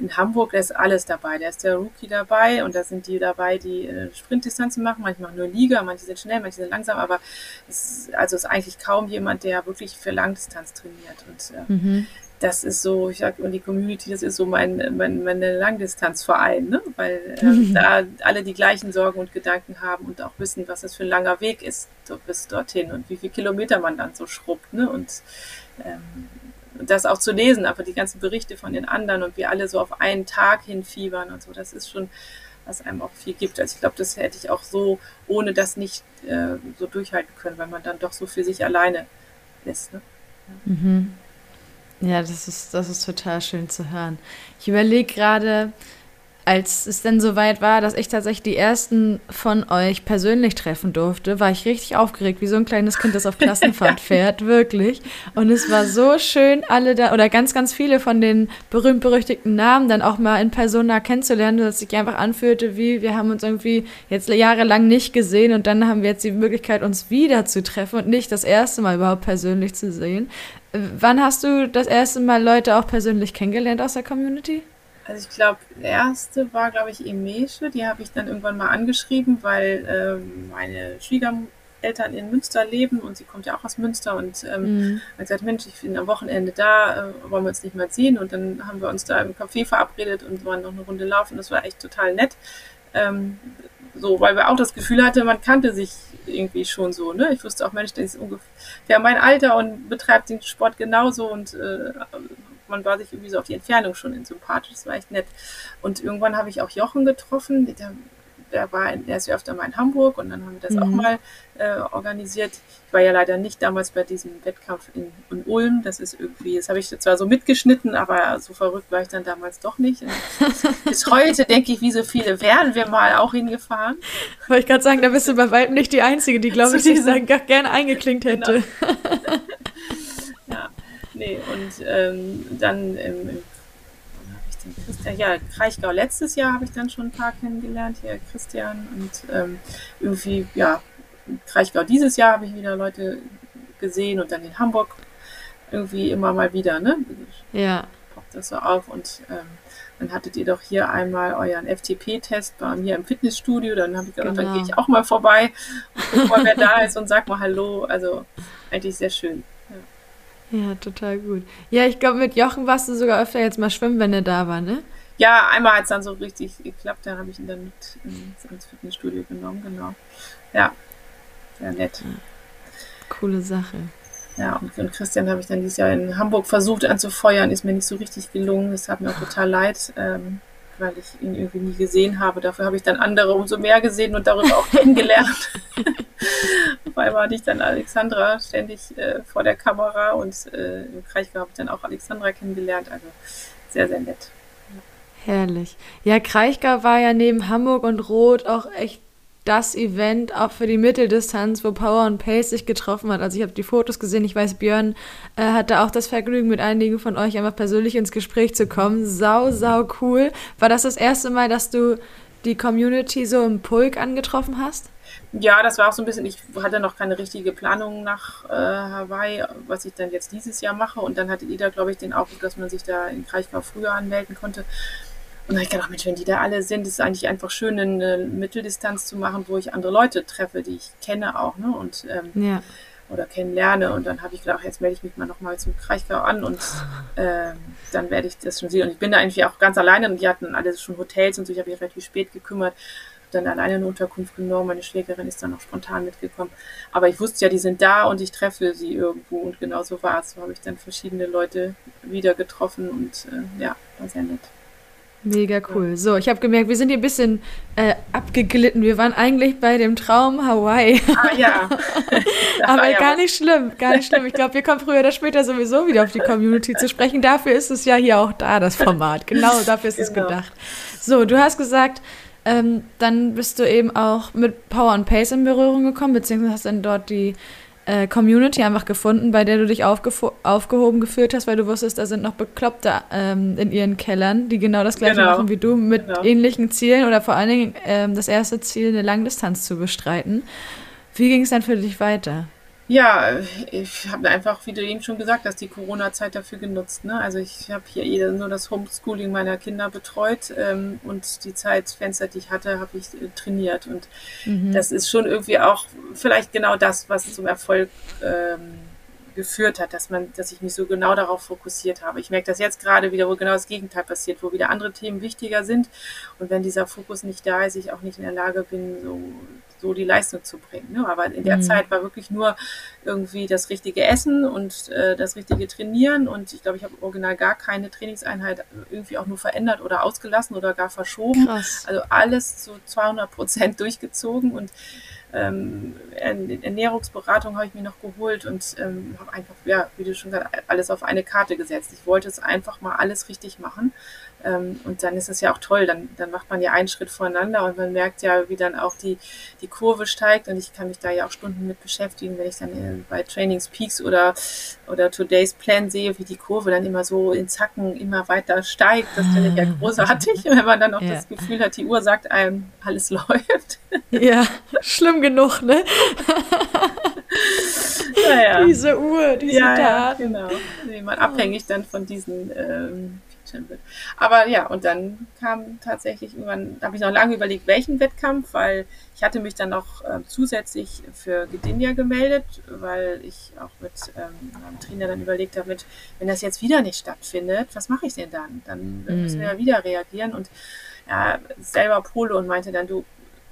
in Hamburg, da ist alles dabei. Da ist der Rookie dabei und da sind die dabei, die äh, Sprintdistanzen machen. Manche machen nur Liga, manche sind schnell, manche sind langsam, aber es ist, also ist eigentlich kaum jemand, der wirklich für Langdistanz trainiert. Und äh, mhm das ist so, ich sag, und die Community, das ist so mein, mein meine Langdistanzverein, ne? weil ähm, da alle die gleichen Sorgen und Gedanken haben und auch wissen, was das für ein langer Weg ist bis dorthin und wie viele Kilometer man dann so schrubbt. Ne? Und ähm, das auch zu lesen, aber die ganzen Berichte von den anderen und wir alle so auf einen Tag hinfiebern und so, das ist schon, was einem auch viel gibt. Also ich glaube, das hätte ich auch so ohne das nicht äh, so durchhalten können, weil man dann doch so für sich alleine ist. Ne?
Mhm. Ja, das ist, das ist total schön zu hören. Ich überlege gerade, als es denn soweit war, dass ich tatsächlich die ersten von euch persönlich treffen durfte, war ich richtig aufgeregt, wie so ein kleines Kind, das auf Klassenfahrt fährt, wirklich. Und es war so schön, alle da, oder ganz, ganz viele von den berühmt-berüchtigten Namen dann auch mal in Persona kennenzulernen, dass es sich einfach anfühlte, wie wir haben uns irgendwie jetzt jahrelang nicht gesehen und dann haben wir jetzt die Möglichkeit, uns wieder zu treffen und nicht das erste Mal überhaupt persönlich zu sehen. Wann hast du das erste Mal Leute auch persönlich kennengelernt aus der Community?
Also ich glaube, der erste war, glaube ich, Emesche. Die habe ich dann irgendwann mal angeschrieben, weil ähm, meine Schwiegereltern in Münster leben und sie kommt ja auch aus Münster und ähm, mhm. hat gesagt, Mensch, ich bin am Wochenende da, äh, wollen wir uns nicht mal sehen und dann haben wir uns da im Café verabredet und waren noch eine Runde laufen. Das war echt total nett. Ähm, so, weil wir auch das Gefühl hatten, man kannte sich irgendwie schon so, ne? Ich wusste auch, Mensch, der ist ungefähr mein Alter und betreibt den Sport genauso und äh, man war sich irgendwie so auf die Entfernung schon sympathisch. Das war echt nett. Und irgendwann habe ich auch Jochen getroffen. Der, der war, in, der ist ja öfter mal in Hamburg und dann haben wir das mhm. auch mal äh, organisiert. Ich war ja leider nicht damals bei diesem Wettkampf in, in Ulm. Das ist irgendwie, das habe ich zwar so mitgeschnitten, aber so verrückt war ich dann damals doch nicht. bis heute denke ich, wie so viele wären wir mal auch hingefahren.
Wollte ich gerade sagen, da bist du bei weitem nicht die Einzige, die, glaube ich, sich gerne eingeklinkt hätte. Genau.
Nee, und ähm, dann im, im Christian, ja, Kraichgau letztes Jahr habe ich dann schon ein paar kennengelernt, hier Christian und ähm, irgendwie, ja, Kraichgau dieses Jahr habe ich wieder Leute gesehen und dann in Hamburg irgendwie immer mal wieder, ne?
Ja.
Poppt das so auf und ähm, dann hattet ihr doch hier einmal euren FTP-Test bei mir im Fitnessstudio, dann habe ich gedacht, genau. dann gehe ich auch mal vorbei und guck mal, wer da ist und sag mal Hallo. Also eigentlich sehr schön.
Ja, total gut. Ja, ich glaube, mit Jochen warst du sogar öfter jetzt mal schwimmen, wenn er da war, ne?
Ja, einmal hat es dann so richtig geklappt, da habe ich ihn dann mit ins Fitnessstudio genommen, genau. Ja, sehr nett.
Coole Sache.
Ja, und, und Christian habe ich dann dieses Jahr in Hamburg versucht anzufeuern, ist mir nicht so richtig gelungen, das hat mir auch total leid. Ähm, weil ich ihn irgendwie nie gesehen habe. Dafür habe ich dann andere umso mehr gesehen und darüber auch kennengelernt. Einmal hatte ich dann Alexandra ständig äh, vor der Kamera und äh, im Kraichgau habe ich dann auch Alexandra kennengelernt. Also sehr, sehr nett.
Herrlich. Ja, Kraichgau war ja neben Hamburg und Rot auch echt das Event auch für die Mitteldistanz, wo Power und Pace sich getroffen hat. Also ich habe die Fotos gesehen, ich weiß, Björn äh, hatte auch das Vergnügen, mit einigen von euch einfach persönlich ins Gespräch zu kommen. Sau, sau cool. War das das erste Mal, dass du die Community so im Pulk angetroffen hast?
Ja, das war auch so ein bisschen, ich hatte noch keine richtige Planung nach äh, Hawaii, was ich dann jetzt dieses Jahr mache. Und dann hatte jeder, glaube ich, den Aufruf, dass man sich da in Kraichgau früher anmelden konnte. Und dann habe ich gedacht, Mensch, wenn die da alle sind, ist es eigentlich einfach schön, eine Mitteldistanz zu machen, wo ich andere Leute treffe, die ich kenne auch, ne? Und ähm, ja. oder kennenlerne. Und dann habe ich gedacht, jetzt melde ich mich mal nochmal zum Kraichgau an und ähm, dann werde ich das schon sehen. Und ich bin da eigentlich auch ganz alleine und die hatten alle schon Hotels und so, ich habe mich relativ spät gekümmert dann alleine eine Unterkunft genommen. Meine Schwägerin ist dann auch spontan mitgekommen. Aber ich wusste ja, die sind da und ich treffe sie irgendwo. Und genau so war es. So habe ich dann verschiedene Leute wieder getroffen und äh, ja, war sehr nett.
Mega cool. So, ich habe gemerkt, wir sind hier ein bisschen äh, abgeglitten. Wir waren eigentlich bei dem Traum Hawaii.
Ah ja.
Aber ja gar was. nicht schlimm, gar nicht schlimm. Ich glaube, wir kommen früher oder später sowieso wieder auf die Community zu sprechen. Dafür ist es ja hier auch da, das Format. Genau dafür ist genau. es gedacht. So, du hast gesagt, ähm, dann bist du eben auch mit Power and Pace in Berührung gekommen, beziehungsweise hast dann dort die äh, Community einfach gefunden, bei der du dich aufgehoben gefühlt hast, weil du wusstest, da sind noch Bekloppte ähm, in ihren Kellern, die genau das gleiche genau. machen wie du, mit genau. ähnlichen Zielen oder vor allen Dingen ähm, das erste Ziel, eine Langdistanz zu bestreiten. Wie ging es dann für dich weiter?
Ja, ich habe einfach, wie du eben schon gesagt hast, die Corona-Zeit dafür genutzt. Ne? Also ich habe hier nur das Homeschooling meiner Kinder betreut ähm, und die Zeitfenster, die ich hatte, habe ich äh, trainiert. Und mhm. das ist schon irgendwie auch vielleicht genau das, was zum Erfolg ähm, geführt hat, dass man, dass ich mich so genau darauf fokussiert habe. Ich merke das jetzt gerade wieder, wo genau das Gegenteil passiert, wo wieder andere Themen wichtiger sind. Und wenn dieser Fokus nicht da ist, ich auch nicht in der Lage bin, so, so die Leistung zu bringen. Ne? Aber in der mhm. Zeit war wirklich nur irgendwie das richtige Essen und äh, das richtige Trainieren. Und ich glaube, ich habe original gar keine Trainingseinheit irgendwie auch nur verändert oder ausgelassen oder gar verschoben. Krass. Also alles zu 200 Prozent durchgezogen und ähm, Ernährungsberatung habe ich mir noch geholt und ähm, habe einfach, ja, wie du schon gesagt alles auf eine Karte gesetzt. Ich wollte es einfach mal alles richtig machen. Ähm, und dann ist es ja auch toll, dann, dann macht man ja einen Schritt voreinander und man merkt ja, wie dann auch die, die Kurve steigt und ich kann mich da ja auch Stunden mit beschäftigen, wenn ich dann äh, bei Trainings Peaks oder, oder Today's Plan sehe, wie die Kurve dann immer so in Zacken immer weiter steigt. Das finde ich ja großartig, wenn man dann auch ja. das Gefühl hat, die Uhr sagt einem, alles läuft.
Ja, schlimm genug, ne?
Naja.
Diese Uhr, diese ja, Daten.
Ja, genau. Nee, man abhängig dann von diesen ähm, wird. Aber ja, und dann kam tatsächlich irgendwann, da habe ich noch lange überlegt, welchen Wettkampf, weil ich hatte mich dann noch äh, zusätzlich für Gdynia gemeldet, weil ich auch mit ähm, meinem Trainer dann überlegt habe, mit, wenn das jetzt wieder nicht stattfindet, was mache ich denn dann? Dann mhm. müssen wir ja wieder reagieren und ja, selber Pole und meinte dann, du,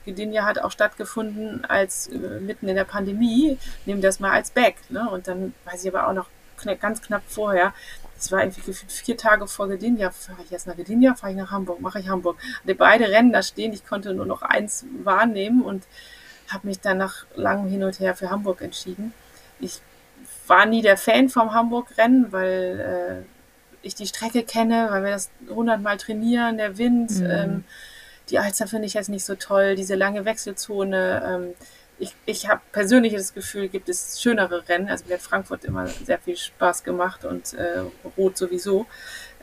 Gdynia hat auch stattgefunden als äh, mitten in der Pandemie, nimm das mal als Back. Ne? Und dann weiß ich aber auch noch kn ganz knapp vorher, es war irgendwie gefühlt vier Tage vor Gdynia, fahre ich erst nach Gdynia, fahre ich nach Hamburg, mache ich Hamburg. Hatte beide Rennen da stehen, ich konnte nur noch eins wahrnehmen und habe mich dann nach langem Hin und Her für Hamburg entschieden. Ich war nie der Fan vom Hamburg-Rennen, weil äh, ich die Strecke kenne, weil wir das hundertmal trainieren, der Wind. Mhm. Ähm, die Alster finde ich jetzt nicht so toll, diese lange Wechselzone. Ähm, ich, ich habe persönlich das Gefühl, gibt es schönere Rennen. Also mir hat Frankfurt immer sehr viel Spaß gemacht und äh, Rot sowieso.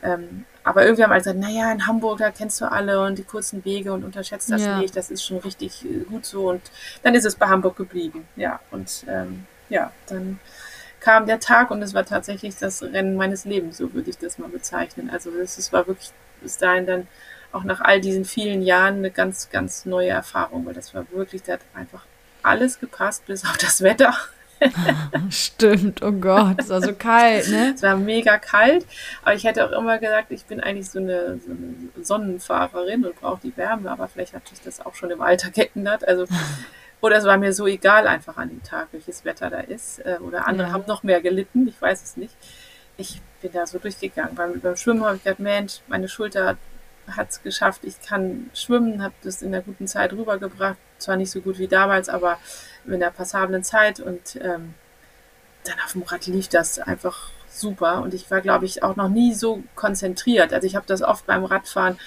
Ähm, aber irgendwie haben alle gesagt, naja, in Hamburg, da kennst du alle und die kurzen Wege und unterschätzt das ja. nicht. Das ist schon richtig äh, gut so. Und dann ist es bei Hamburg geblieben. Ja, und ähm, ja, dann kam der Tag und es war tatsächlich das Rennen meines Lebens, so würde ich das mal bezeichnen. Also es war wirklich bis dahin dann auch nach all diesen vielen Jahren eine ganz, ganz neue Erfahrung, weil das war wirklich, der hat einfach alles gepasst, bis auf das Wetter.
Stimmt, oh Gott, es war so kalt, ne?
Es war mega kalt, aber ich hätte auch immer gesagt, ich bin eigentlich so eine, so eine Sonnenfahrerin und brauche die Wärme, aber vielleicht hat sich das auch schon im Alter geändert. Also, oder es war mir so egal einfach an dem Tag, welches Wetter da ist. Äh, oder andere ja. haben noch mehr gelitten, ich weiß es nicht. Ich bin da so durchgegangen. Beim, beim Schwimmen habe ich gedacht, Mensch, meine Schulter hat es geschafft, ich kann schwimmen, habe das in der guten Zeit rübergebracht. Zwar nicht so gut wie damals, aber in der passablen Zeit. Und ähm, dann auf dem Rad lief das einfach super. Und ich war, glaube ich, auch noch nie so konzentriert. Also ich habe das oft beim Radfahren,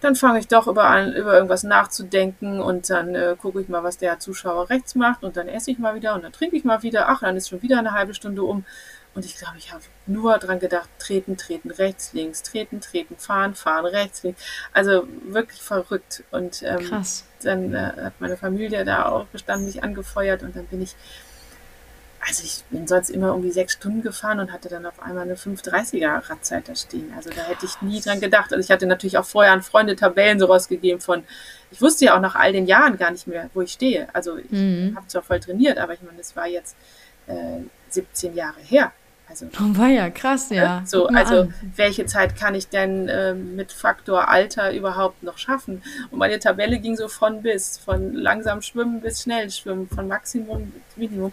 dann fange ich doch über, an, über irgendwas nachzudenken und dann äh, gucke ich mal, was der Zuschauer rechts macht. Und dann esse ich mal wieder und dann trinke ich mal wieder. Ach, dann ist schon wieder eine halbe Stunde um und ich glaube, ich habe nur dran gedacht, treten, treten, rechts, links, treten, treten, fahren, fahren, rechts, links. Also wirklich verrückt. Und ähm, Krass. dann äh, hat meine Familie da auch gestanden, mich angefeuert und dann bin ich, also ich bin sonst immer irgendwie sechs Stunden gefahren und hatte dann auf einmal eine 530er Radzeit da stehen. Also da hätte ich nie dran gedacht. Also ich hatte natürlich auch vorher an Freunde Tabellen so rausgegeben von, ich wusste ja auch nach all den Jahren gar nicht mehr, wo ich stehe. Also ich mhm. habe zwar voll trainiert, aber ich meine, das war jetzt äh, 17 Jahre her.
Also, oh, war ja krass, ja.
So, also an. welche Zeit kann ich denn äh, mit Faktor Alter überhaupt noch schaffen? Und meine Tabelle ging so von bis, von langsam schwimmen bis schnell schwimmen, von Maximum bis Minimum.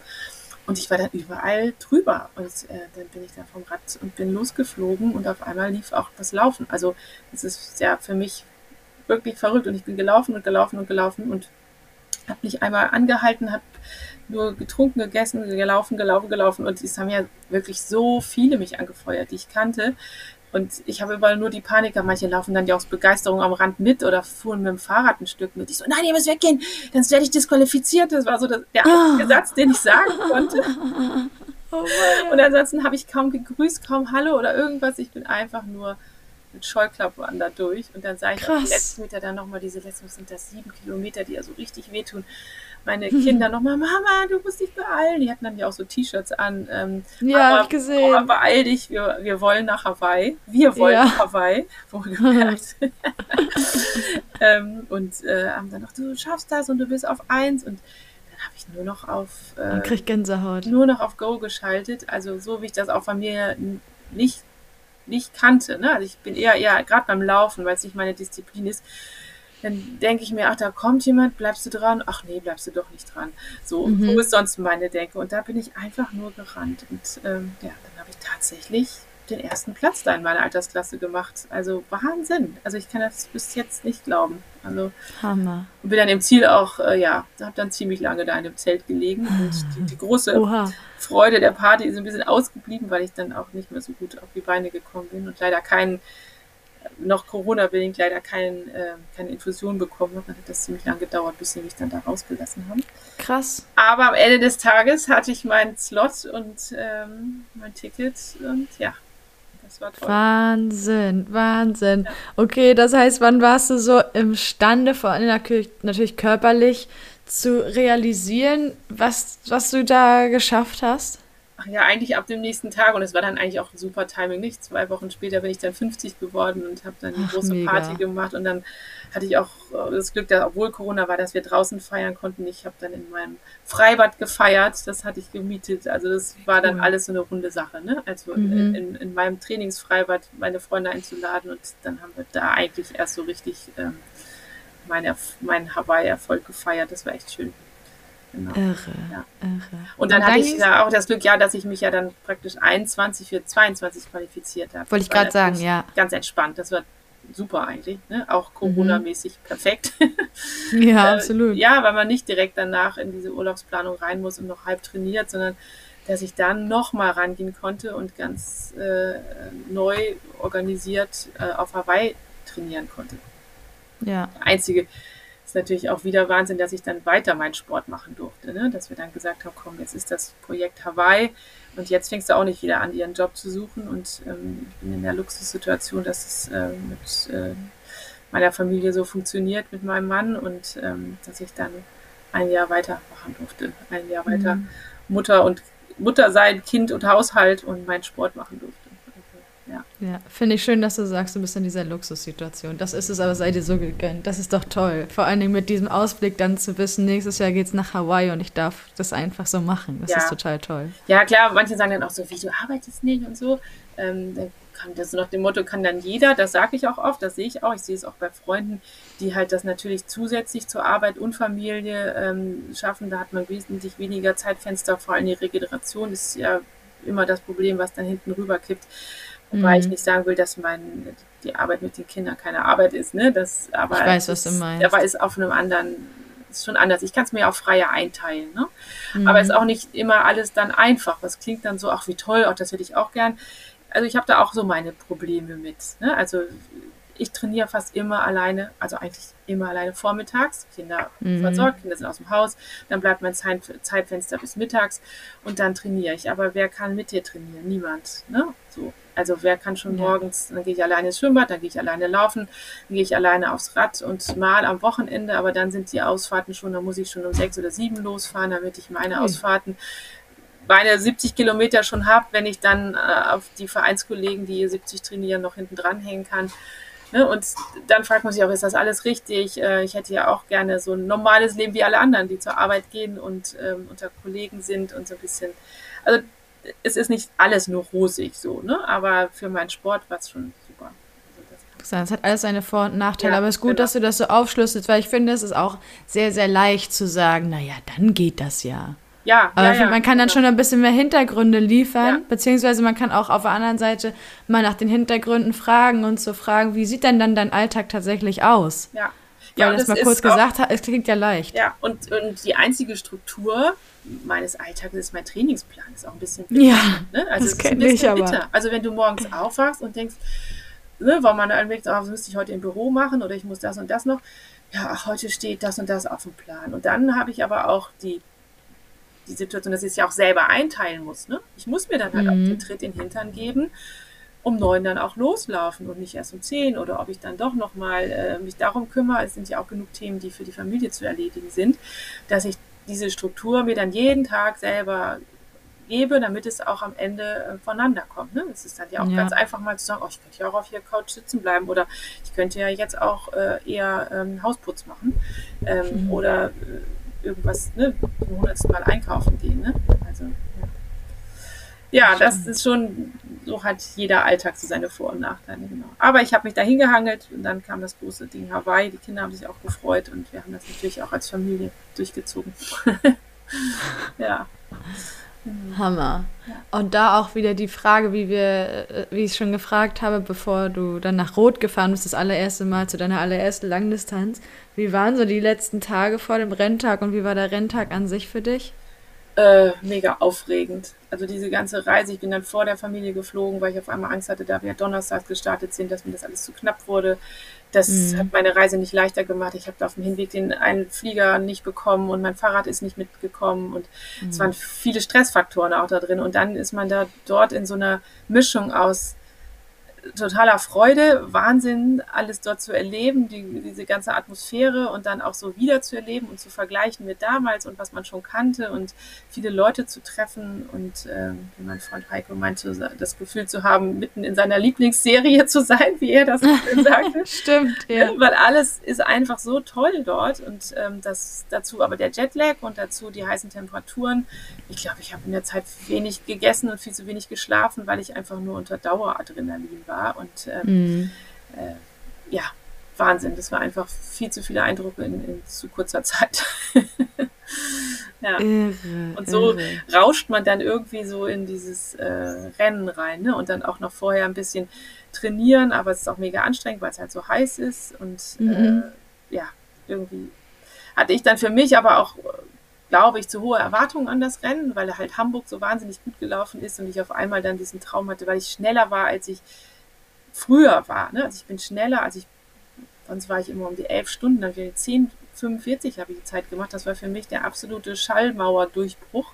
Und ich war dann überall drüber. Und äh, dann bin ich da vom Rad und bin losgeflogen und auf einmal lief auch das Laufen. Also es ist ja für mich wirklich verrückt. Und ich bin gelaufen und gelaufen und gelaufen und habe nicht einmal angehalten, habe nur getrunken, gegessen, gelaufen, gelaufen, gelaufen. Und es haben ja wirklich so viele mich angefeuert, die ich kannte. Und ich habe überall nur die Paniker. Manche laufen dann ja aus Begeisterung am Rand mit oder fuhren mit dem Fahrrad ein Stück mit. Ich so, nein, ihr müsst weggehen, sonst werde ich disqualifiziert. Das war so das, der einzige Satz, den ich sagen konnte. Oh und ansonsten habe ich kaum gegrüßt, kaum Hallo oder irgendwas. Ich bin einfach nur mit Scheuklappen an da durch. Und dann sah ich Krass. auf die letzten Meter dann nochmal diese letzten, sind das sieben Kilometer, die ja so richtig wehtun meine Kinder nochmal, Mama, du musst dich beeilen. Die hatten dann ja auch so T-Shirts an. Ähm,
ja, hab ich gesehen.
Mama, beeil dich, wir, wir wollen nach Hawaii. Wir wollen ja. nach Hawaii, wohlgemerkt. ähm, und äh, haben dann noch, du schaffst das und du bist auf eins. Und dann habe ich nur noch auf
äh, kriegt Gänsehaut.
nur noch auf Go geschaltet. Also so wie ich das auch von mir nicht, nicht kannte. Ne? Also ich bin eher eher gerade beim Laufen, weil es nicht meine Disziplin ist. Dann denke ich mir, ach, da kommt jemand, bleibst du dran? Ach nee, bleibst du doch nicht dran. So, mhm. so ist sonst meine Denke. Und da bin ich einfach nur gerannt. Und ähm, ja, dann habe ich tatsächlich den ersten Platz da in meiner Altersklasse gemacht. Also Wahnsinn. Also ich kann das bis jetzt nicht glauben. Also
Hammer.
Und bin dann im Ziel auch, äh, ja, habe dann ziemlich lange da in dem Zelt gelegen. Und die, die große Oha. Freude der Party ist ein bisschen ausgeblieben, weil ich dann auch nicht mehr so gut auf die Beine gekommen bin und leider keinen noch Corona-bedingt leider kein, äh, keine Infusion bekommen habe. Dann hat das ziemlich lange gedauert, bis sie mich dann da rausgelassen haben.
Krass.
Aber am Ende des Tages hatte ich meinen Slot und ähm, mein Ticket und ja, das war toll.
Wahnsinn, Wahnsinn. Okay, das heißt, wann warst du so imstande, vor allem natürlich körperlich, zu realisieren, was, was du da geschafft hast?
Ach ja, eigentlich ab dem nächsten Tag und es war dann eigentlich auch ein super Timing. Nicht zwei Wochen später bin ich dann 50 geworden und habe dann eine ach, große mega. Party gemacht und dann hatte ich auch äh, das Glück, dass, obwohl Corona war, dass wir draußen feiern konnten. Ich habe dann in meinem Freibad gefeiert, das hatte ich gemietet. Also das war dann cool. alles so eine runde Sache. Ne? Also mhm. in, in, meinem Trainingsfreibad meine Freunde einzuladen und dann haben wir da eigentlich erst so richtig ähm, mein, mein Hawaii-Erfolg gefeiert. Das war echt schön.
Genau. Irre,
ja. irre. Und dann, und hatte ich ja auch das Glück, ja, dass ich mich ja dann praktisch 21 für 22 qualifiziert habe.
Wollte ich gerade sagen, ja.
Ganz entspannt. Das war super eigentlich, ne? auch Corona-mäßig mhm. perfekt.
ja, äh, absolut.
Ja, weil man nicht direkt danach in diese Urlaubsplanung rein muss und noch halb trainiert, sondern dass ich dann nochmal rangehen konnte und ganz äh, neu organisiert äh, auf Hawaii trainieren konnte.
Ja.
Einzige, ist natürlich auch wieder Wahnsinn, dass ich dann weiter meinen Sport machen durfte. Ne? Dass wir dann gesagt haben, komm, jetzt ist das Projekt Hawaii und jetzt fängst du auch nicht wieder an, ihren Job zu suchen. Und ähm, ich bin in der Luxussituation, dass es äh, mit äh, meiner Familie so funktioniert, mit meinem Mann und ähm, dass ich dann ein Jahr weitermachen durfte. Ein Jahr weiter mhm. Mutter und Mutter sein, Kind und Haushalt und meinen Sport machen durfte. Ja,
ja finde ich schön, dass du sagst, du bist in dieser Luxussituation. Das ist es aber, sei dir so gegönnt. Das ist doch toll. Vor allen Dingen mit diesem Ausblick dann zu wissen, nächstes Jahr geht es nach Hawaii und ich darf das einfach so machen. Das ja. ist total toll.
Ja, klar, manche sagen dann auch so, wie du arbeitest nicht und so. Ähm, kann das nach dem Motto kann dann jeder, das sage ich auch oft, das sehe ich auch, ich sehe es auch bei Freunden, die halt das natürlich zusätzlich zur Arbeit und Familie ähm, schaffen. Da hat man wesentlich weniger Zeitfenster, vor allem die Regeneration ist ja immer das Problem, was dann hinten rüber kippt. Wobei mhm. ich nicht sagen will, dass mein, die Arbeit mit den Kindern keine Arbeit ist, ne? Das, aber
ich weiß, was du meinst.
Aber ist auf einem anderen, ist schon anders. Ich kann es mir auch freier einteilen, ne? Mhm. Aber ist auch nicht immer alles dann einfach. Das klingt dann so, ach wie toll, auch das hätte ich auch gern. Also ich habe da auch so meine Probleme mit. Ne? Also ich trainiere fast immer alleine, also eigentlich immer alleine vormittags. Kinder mhm. versorgt, Kinder sind aus dem Haus, dann bleibt mein Zeitfenster bis mittags und dann trainiere ich. Aber wer kann mit dir trainieren? Niemand. Ne? So. Also wer kann schon ja. morgens, dann gehe ich alleine ins Schwimmbad, dann gehe ich alleine laufen, dann gehe ich alleine aufs Rad und mal am Wochenende, aber dann sind die Ausfahrten schon, da muss ich schon um sechs oder sieben losfahren, damit ich meine mhm. Ausfahrten meine 70 Kilometer schon habe, wenn ich dann äh, auf die Vereinskollegen, die 70 trainieren, noch hinten dran hängen kann. Ne? Und dann fragt man sich auch, ist das alles richtig? Äh, ich hätte ja auch gerne so ein normales Leben wie alle anderen, die zur Arbeit gehen und ähm, unter Kollegen sind und so ein bisschen. Also es ist nicht alles nur rosig so, ne? Aber für meinen Sport war es schon super.
Also es hat alles seine Vor- und Nachteile, ja, aber es ist gut, genau. dass du das so aufschlüsselst, weil ich finde, es ist auch sehr, sehr leicht zu sagen, naja, dann geht das ja.
Ja,
aber
ja, ja,
man kann dann schon ein bisschen mehr Hintergründe liefern, ja. beziehungsweise man kann auch auf der anderen Seite mal nach den Hintergründen fragen und so fragen, wie sieht denn dann dein Alltag tatsächlich aus?
Ja.
Ja, Weil das, das mal kurz gesagt hat, es klingt ja leicht.
Ja, und, und die einzige Struktur meines Alltags ist mein Trainingsplan. Ist auch ein bisschen bitter,
Ja,
ne? Also
das kenne ich aber. Bitter.
Also wenn du morgens aufwachst und denkst, ne, weil man dann merkt, oh, was müsste ich heute im Büro machen oder ich muss das und das noch. Ja, ach, heute steht das und das auf dem Plan. Und dann habe ich aber auch die die Situation, dass ich es ja auch selber einteilen muss. Ne? Ich muss mir dann halt mhm. auch den Tritt in den Hintern geben, um neun dann auch loslaufen und nicht erst um zehn oder ob ich dann doch nochmal äh, mich darum kümmere. Es sind ja auch genug Themen, die für die Familie zu erledigen sind, dass ich diese Struktur mir dann jeden Tag selber gebe, damit es auch am Ende äh, voneinander kommt. Ne? Es ist dann ja auch ja. ganz einfach mal zu sagen, oh, ich könnte ja auch auf der Couch sitzen bleiben oder ich könnte ja jetzt auch äh, eher ähm, Hausputz machen ähm, mhm. oder äh, irgendwas, ne, zum hundertsten Mal einkaufen gehen. Ne? Also, ja. Ja, das ist schon, so hat jeder Alltag so seine Vor- und Nachteile, genau. Aber ich habe mich da hingehangelt und dann kam das große Ding Hawaii. Die Kinder haben sich auch gefreut und wir haben das natürlich auch als Familie durchgezogen. ja.
Hammer. Ja. Und da auch wieder die Frage, wie wir, äh, wie ich schon gefragt habe, bevor du dann nach Rot gefahren bist, das allererste Mal zu deiner allerersten Langdistanz. Wie waren so die letzten Tage vor dem Renntag und wie war der Renntag an sich für dich?
Äh, mega aufregend. Also diese ganze Reise, ich bin dann vor der Familie geflogen, weil ich auf einmal Angst hatte, da wir donnerstags gestartet sind, dass mir das alles zu knapp wurde. Das mhm. hat meine Reise nicht leichter gemacht. Ich habe auf dem Hinweg den einen Flieger nicht bekommen und mein Fahrrad ist nicht mitgekommen und mhm. es waren viele Stressfaktoren auch da drin. Und dann ist man da dort in so einer Mischung aus totaler Freude, Wahnsinn, alles dort zu erleben, die, diese ganze Atmosphäre und dann auch so wieder zu erleben und zu vergleichen mit damals und was man schon kannte und viele Leute zu treffen und äh, wie mein Freund Heiko meinte, das Gefühl zu haben, mitten in seiner Lieblingsserie zu sein, wie er das sagte.
Stimmt, ja.
Weil alles ist einfach so toll dort und ähm, das dazu aber der Jetlag und dazu die heißen Temperaturen. Ich glaube, ich habe in der Zeit wenig gegessen und viel zu wenig geschlafen, weil ich einfach nur unter Daueradrenalin war war. Und ähm, mhm. äh, ja, Wahnsinn. Das war einfach viel zu viele Eindrücke in, in zu kurzer Zeit. ja. Irre, und so irre. rauscht man dann irgendwie so in dieses äh, Rennen rein. Ne? Und dann auch noch vorher ein bisschen trainieren, aber es ist auch mega anstrengend, weil es halt so heiß ist. Und mhm. äh, ja, irgendwie hatte ich dann für mich aber auch glaube ich, zu hohe Erwartungen an das Rennen, weil halt Hamburg so wahnsinnig gut gelaufen ist und ich auf einmal dann diesen Traum hatte, weil ich schneller war, als ich früher war. Ne? Also ich bin schneller, als ich, sonst war ich immer um die elf Stunden, dann wäre 10, 45 habe ich die Zeit gemacht. Das war für mich der absolute Schallmauerdurchbruch.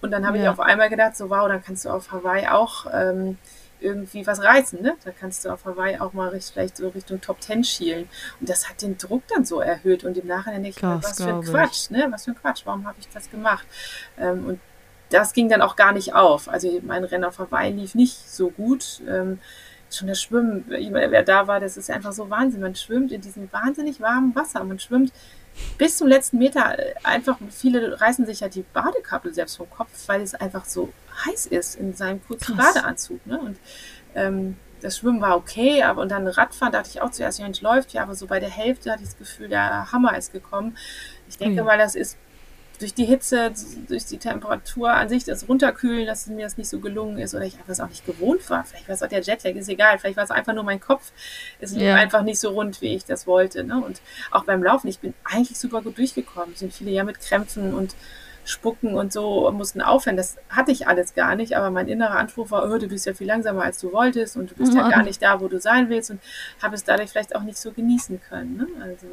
Und dann habe ja. ich auf einmal gedacht, so wow, dann kannst du auf Hawaii auch ähm, irgendwie was reißen. Ne? Da kannst du auf Hawaii auch mal richtig, vielleicht so Richtung Top Ten schielen. Und das hat den Druck dann so erhöht. Und im Nachhinein denke ich was für ein Quatsch, ne? Was für ein Quatsch, warum habe ich das gemacht? Ähm, und das ging dann auch gar nicht auf. Also mein Rennen auf Hawaii lief nicht so gut. Ähm, schon das Schwimmen, wer da war, das ist einfach so Wahnsinn. Man schwimmt in diesem wahnsinnig warmen Wasser. Man schwimmt bis zum letzten Meter einfach, viele reißen sich ja die Badekappe selbst vom Kopf, weil es einfach so heiß ist in seinem kurzen Krass. Badeanzug. Ne? Und ähm, das Schwimmen war okay, aber und dann Radfahren dachte ich auch zuerst, ja, läuft ja, aber so bei der Hälfte hatte ich das Gefühl, der Hammer ist gekommen. Ich denke mhm. mal, das ist durch die Hitze, durch die Temperatur an sich, das Runterkühlen, dass mir das nicht so gelungen ist oder ich einfach es auch nicht gewohnt war. Vielleicht war es auch der Jetlag, ist egal. Vielleicht war es einfach nur mein Kopf. Es lief ja. einfach nicht so rund, wie ich das wollte. Ne? Und auch beim Laufen, ich bin eigentlich super gut durchgekommen. Sind viele ja mit Krämpfen und Spucken und so mussten aufhören. Das hatte ich alles gar nicht, aber mein innerer Anspruch war, oh, du bist ja viel langsamer, als du wolltest und du bist ja gar nicht da, wo du sein willst und habe es dadurch vielleicht auch nicht so genießen können. Ne? Also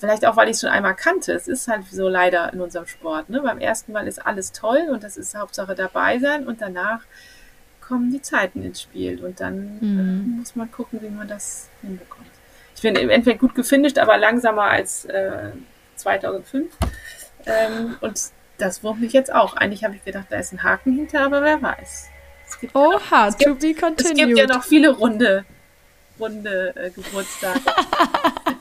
Vielleicht auch, weil ich es schon einmal kannte. Es ist halt so leider in unserem Sport. Ne? Beim ersten Mal ist alles toll und das ist Hauptsache dabei sein und danach kommen die Zeiten ins Spiel und dann mhm. äh, muss man gucken, wie man das hinbekommt. Ich bin im Endeffekt gut gefinisht, aber langsamer als äh, 2005. Ähm, und das wurmt mich jetzt auch. Eigentlich habe ich gedacht, da ist ein Haken hinter, aber wer weiß.
Es gibt Oha, ja noch, es gibt, to be
continued. Es gibt ja noch viele runde, runde äh, Geburtstage.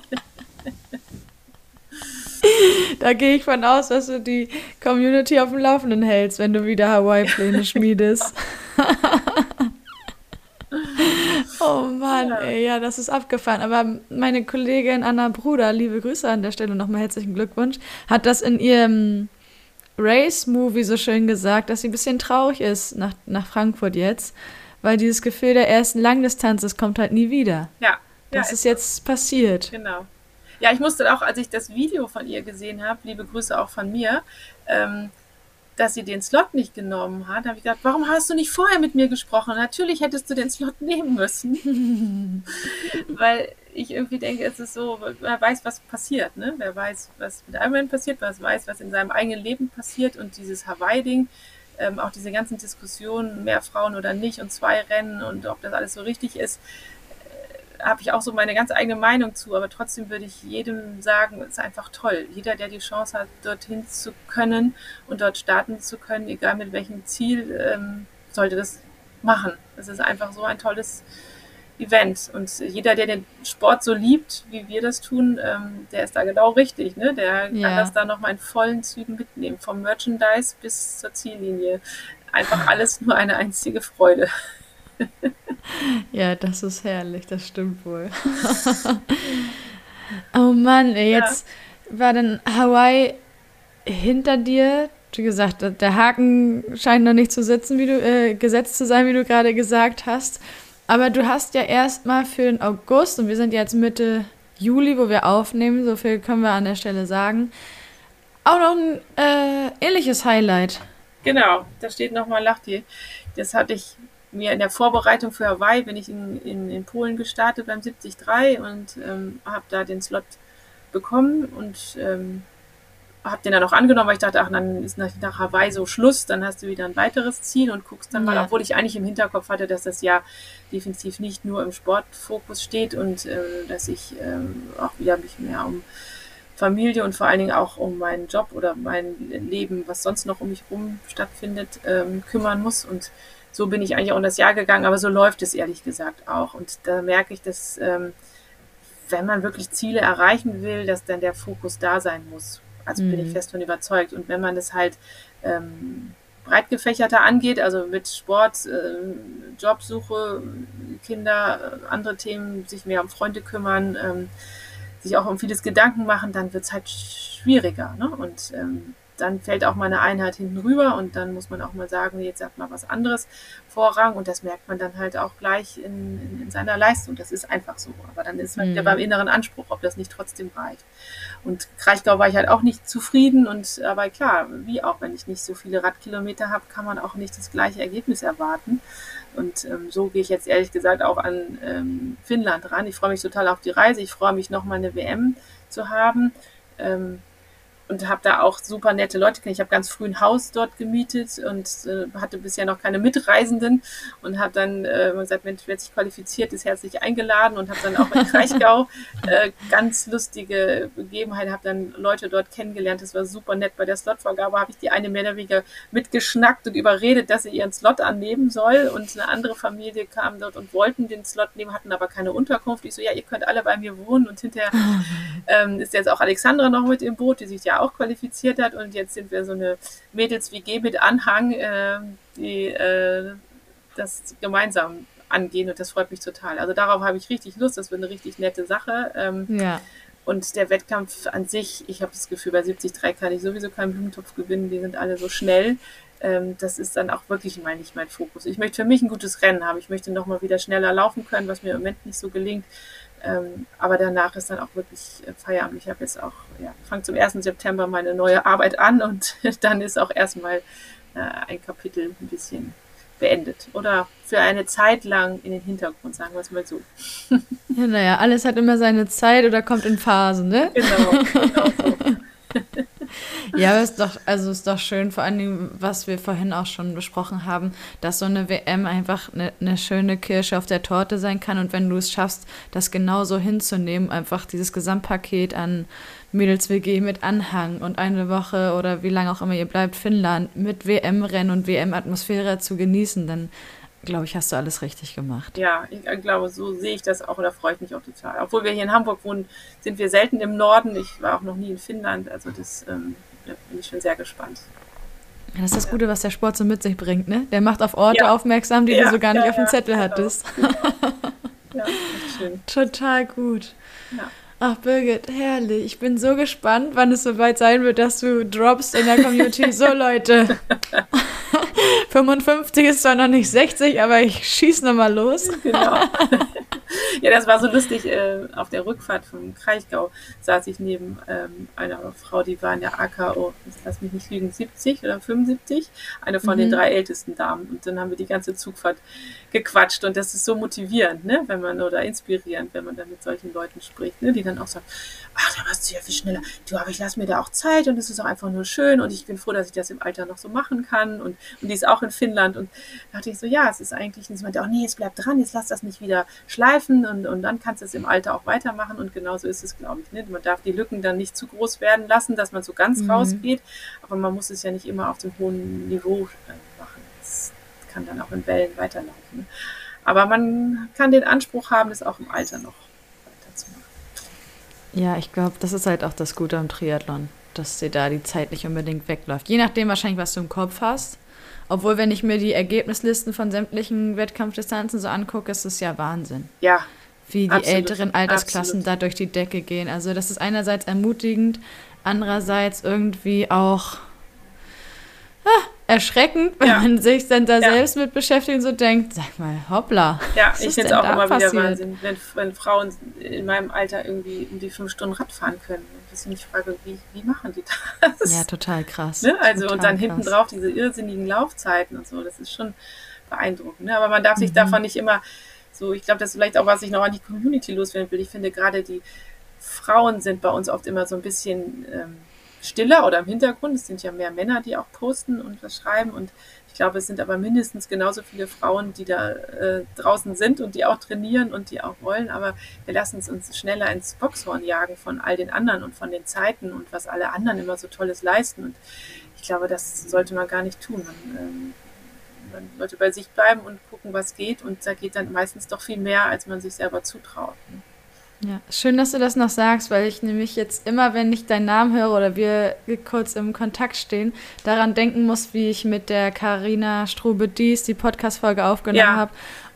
Da gehe ich von aus, dass du die Community auf dem Laufenden hältst, wenn du wieder Hawaii-Pläne schmiedest. oh Mann, ey, ja, das ist abgefahren. Aber meine Kollegin Anna Bruder, liebe Grüße an der Stelle nochmal herzlichen Glückwunsch, hat das in ihrem Race-Movie so schön gesagt, dass sie ein bisschen traurig ist nach, nach Frankfurt jetzt, weil dieses Gefühl der ersten Langdistanz, das kommt halt nie wieder.
Ja.
Das ja, ist jetzt passiert.
Genau. Ja, ich musste auch, als ich das Video von ihr gesehen habe, liebe Grüße auch von mir, ähm, dass sie den Slot nicht genommen hat, habe ich gedacht, warum hast du nicht vorher mit mir gesprochen? Natürlich hättest du den Slot nehmen müssen. Weil ich irgendwie denke, es ist so, wer weiß, was passiert, ne? Wer weiß, was mit Ironman passiert, wer weiß, was in seinem eigenen Leben passiert und dieses Hawaii-Ding, ähm, auch diese ganzen Diskussionen, mehr Frauen oder nicht und zwei Rennen und ob das alles so richtig ist, habe ich auch so meine ganz eigene Meinung zu, aber trotzdem würde ich jedem sagen, es ist einfach toll. Jeder, der die Chance hat, dorthin zu können und dort starten zu können, egal mit welchem Ziel, ähm, sollte das machen. Es ist einfach so ein tolles Event. Und jeder, der den Sport so liebt, wie wir das tun, ähm, der ist da genau richtig. Ne? Der kann ja. das da nochmal in vollen Zügen mitnehmen, vom Merchandise bis zur Ziellinie. Einfach alles nur eine einzige Freude.
ja, das ist herrlich, das stimmt wohl. oh Mann, ey, jetzt ja. war dann Hawaii hinter dir. Wie gesagt, der Haken scheint noch nicht zu sitzen, wie du äh, gesetzt zu sein, wie du gerade gesagt hast. Aber du hast ja erstmal für den August, und wir sind jetzt Mitte Juli, wo wir aufnehmen, so viel können wir an der Stelle sagen, auch noch ein äh, ähnliches Highlight.
Genau, da steht nochmal Lachti. Das hatte ich mir in der Vorbereitung für Hawaii, bin ich in, in, in Polen gestartet beim 73 und ähm, habe da den Slot bekommen und ähm, habe den dann auch angenommen, weil ich dachte, ach, dann ist nach, nach Hawaii so Schluss, dann hast du wieder ein weiteres Ziel und guckst dann ja. mal, obwohl ich eigentlich im Hinterkopf hatte, dass das ja definitiv nicht nur im Sportfokus steht und äh, dass ich äh, auch wieder mich mehr um Familie und vor allen Dingen auch um meinen Job oder mein Leben, was sonst noch um mich herum stattfindet, ähm, kümmern muss. Und so bin ich eigentlich auch in das Jahr gegangen, aber so läuft es ehrlich gesagt auch. Und da merke ich, dass ähm, wenn man wirklich Ziele erreichen will, dass dann der Fokus da sein muss. Also mhm. bin ich mhm. fest von überzeugt. Und wenn man das halt ähm, breit gefächerter angeht, also mit Sport, äh, Jobsuche, Kinder, äh, andere Themen, sich mehr um Freunde kümmern, ähm, sich auch um vieles Gedanken machen, dann wird es halt schwieriger. Ne? Und ähm, dann fällt auch mal eine Einheit hinten rüber und dann muss man auch mal sagen, jetzt hat mal was anderes Vorrang und das merkt man dann halt auch gleich in, in, in seiner Leistung. Das ist einfach so. Aber dann ist man mhm. ja beim inneren Anspruch, ob das nicht trotzdem reicht. Und Kraichgau war ich halt auch nicht zufrieden und aber klar, wie auch, wenn ich nicht so viele Radkilometer habe, kann man auch nicht das gleiche Ergebnis erwarten. Und ähm, so gehe ich jetzt ehrlich gesagt auch an ähm, Finnland ran. Ich freue mich total auf die Reise. Ich freue mich nochmal eine WM zu haben. Ähm, und habe da auch super nette Leute kennengelernt. Ich habe ganz früh ein Haus dort gemietet und äh, hatte bisher noch keine Mitreisenden und habe dann äh, gesagt, Mensch, wer sich qualifiziert, ist herzlich eingeladen und habe dann auch in Kraichgau äh, ganz lustige Begebenheit, habe dann Leute dort kennengelernt. Das war super nett. Bei der Slotvorgabe habe ich die eine mehr oder weniger mitgeschnackt und überredet, dass sie ihren Slot annehmen soll und eine andere Familie kam dort und wollten den Slot nehmen, hatten aber keine Unterkunft. Ich so, ja, ihr könnt alle bei mir wohnen und hinterher ähm, ist jetzt auch Alexandra noch mit im Boot, die sich ja auch qualifiziert hat. Und jetzt sind wir so eine Mädels-WG mit Anhang, äh, die äh, das gemeinsam angehen. Und das freut mich total. Also darauf habe ich richtig Lust. Das wird eine richtig nette Sache. Ähm, ja. Und der Wettkampf an sich, ich habe das Gefühl, bei 73 kann ich sowieso keinen Blumentopf gewinnen. Die sind alle so schnell. Ähm, das ist dann auch wirklich mal nicht mein Fokus. Ich möchte für mich ein gutes Rennen haben. Ich möchte nochmal wieder schneller laufen können, was mir im Moment nicht so gelingt. Ähm, aber danach ist dann auch wirklich äh, Feierabend. Ich habe jetzt auch, ja, fange zum 1. September meine neue Arbeit an und dann ist auch erstmal äh, ein Kapitel ein bisschen beendet. Oder für eine Zeit lang in den Hintergrund, sagen wir es mal so.
Ja, naja, alles hat immer seine Zeit oder kommt in Phasen, ne? Genau, genau so. Ja, aber ist doch, also ist doch schön, vor allem, was wir vorhin auch schon besprochen haben, dass so eine WM einfach eine, eine schöne Kirsche auf der Torte sein kann. Und wenn du es schaffst, das genauso hinzunehmen, einfach dieses Gesamtpaket an Mädels-WG mit Anhang und eine Woche oder wie lange auch immer ihr bleibt, Finnland mit WM-Rennen und WM-Atmosphäre zu genießen, dann glaube ich, hast du alles richtig gemacht.
Ja, ich glaube, so sehe ich das auch und da freue ich mich auch total. Obwohl wir hier in Hamburg wohnen, sind wir selten im Norden. Ich war auch noch nie in Finnland, also das ähm, da bin ich schon sehr gespannt.
Ja, das ist das Gute, was der Sport so mit sich bringt, ne? Der macht auf Orte ja. aufmerksam, die ja, du so gar nicht auf dem Zettel genau. hattest. ja, schön. Total gut. Ja. Ach, Birgit, herrlich. Ich bin so gespannt, wann es soweit sein wird, dass du droppst in der Community. So, Leute. 55 ist zwar noch nicht 60, aber ich schieße nochmal los. Genau.
Ja, das war so lustig. Äh, auf der Rückfahrt vom Kraichgau saß ich neben ähm, einer Frau, die war in der AKO, lass mich nicht lügen, 70 oder 75. Eine von mhm. den drei ältesten Damen. Und dann haben wir die ganze Zugfahrt gequatscht und das ist so motivierend, ne, wenn man oder inspirierend, wenn man dann mit solchen Leuten spricht, ne, die dann auch sagen, ach, da warst du ja viel schneller. Du, aber ich lasse mir da auch Zeit und es ist auch einfach nur schön und ich bin froh, dass ich das im Alter noch so machen kann und, und die ist auch in Finnland und da dachte ich so, ja, es ist eigentlich, und sie meinte auch, nee, es bleibt dran, jetzt lass das nicht wieder schleifen und, und dann kannst du es im Alter auch weitermachen und genauso ist es, glaube ich, ne, man darf die Lücken dann nicht zu groß werden lassen, dass man so ganz mhm. rausgeht, aber man muss es ja nicht immer auf dem hohen Niveau äh, machen. Das kann dann auch in Wellen weiterlaufen. Aber man kann den Anspruch haben, das auch im Alter noch weiterzumachen.
Ja, ich glaube, das ist halt auch das Gute am Triathlon, dass dir da die Zeit nicht unbedingt wegläuft. Je nachdem wahrscheinlich, was du im Kopf hast. Obwohl, wenn ich mir die Ergebnislisten von sämtlichen Wettkampfdistanzen so angucke, ist es ja Wahnsinn.
Ja.
Wie die absolut, älteren Altersklassen absolut. da durch die Decke gehen. Also das ist einerseits ermutigend, andererseits irgendwie auch ah, erschreckend, wenn ja. man sich dann da ja. selbst mit beschäftigt und so denkt, sag mal, hoppla.
Ja, ich finde es auch immer passiert? wieder Wahnsinn, wenn, wenn, Frauen in meinem Alter irgendwie um die fünf Stunden Rad fahren können. Ich mich frage, wie, wie machen die das?
Ja, total krass.
Ne? Also
total
und dann hinten drauf diese irrsinnigen Laufzeiten und so, das ist schon beeindruckend. Ne? Aber man darf sich mhm. davon nicht immer so, ich glaube, das ist vielleicht auch, was ich noch an die Community loswerden will. Ich finde gerade die Frauen sind bei uns oft immer so ein bisschen ähm, stiller oder im Hintergrund. Es sind ja mehr Männer, die auch posten und was schreiben. Und ich glaube, es sind aber mindestens genauso viele Frauen, die da äh, draußen sind und die auch trainieren und die auch wollen. Aber wir lassen es uns schneller ins Boxhorn jagen von all den anderen und von den Zeiten und was alle anderen immer so Tolles leisten. Und ich glaube, das sollte man gar nicht tun. Man, ähm, man sollte bei sich bleiben und gucken, was geht. Und da geht dann meistens doch viel mehr, als man sich selber zutraut. Ne?
Ja, schön, dass du das noch sagst, weil ich nämlich jetzt immer, wenn ich deinen Namen höre oder wir kurz im Kontakt stehen, daran denken muss, wie ich mit der Karina Strube-Dies die Podcast-Folge aufgenommen ja. habe,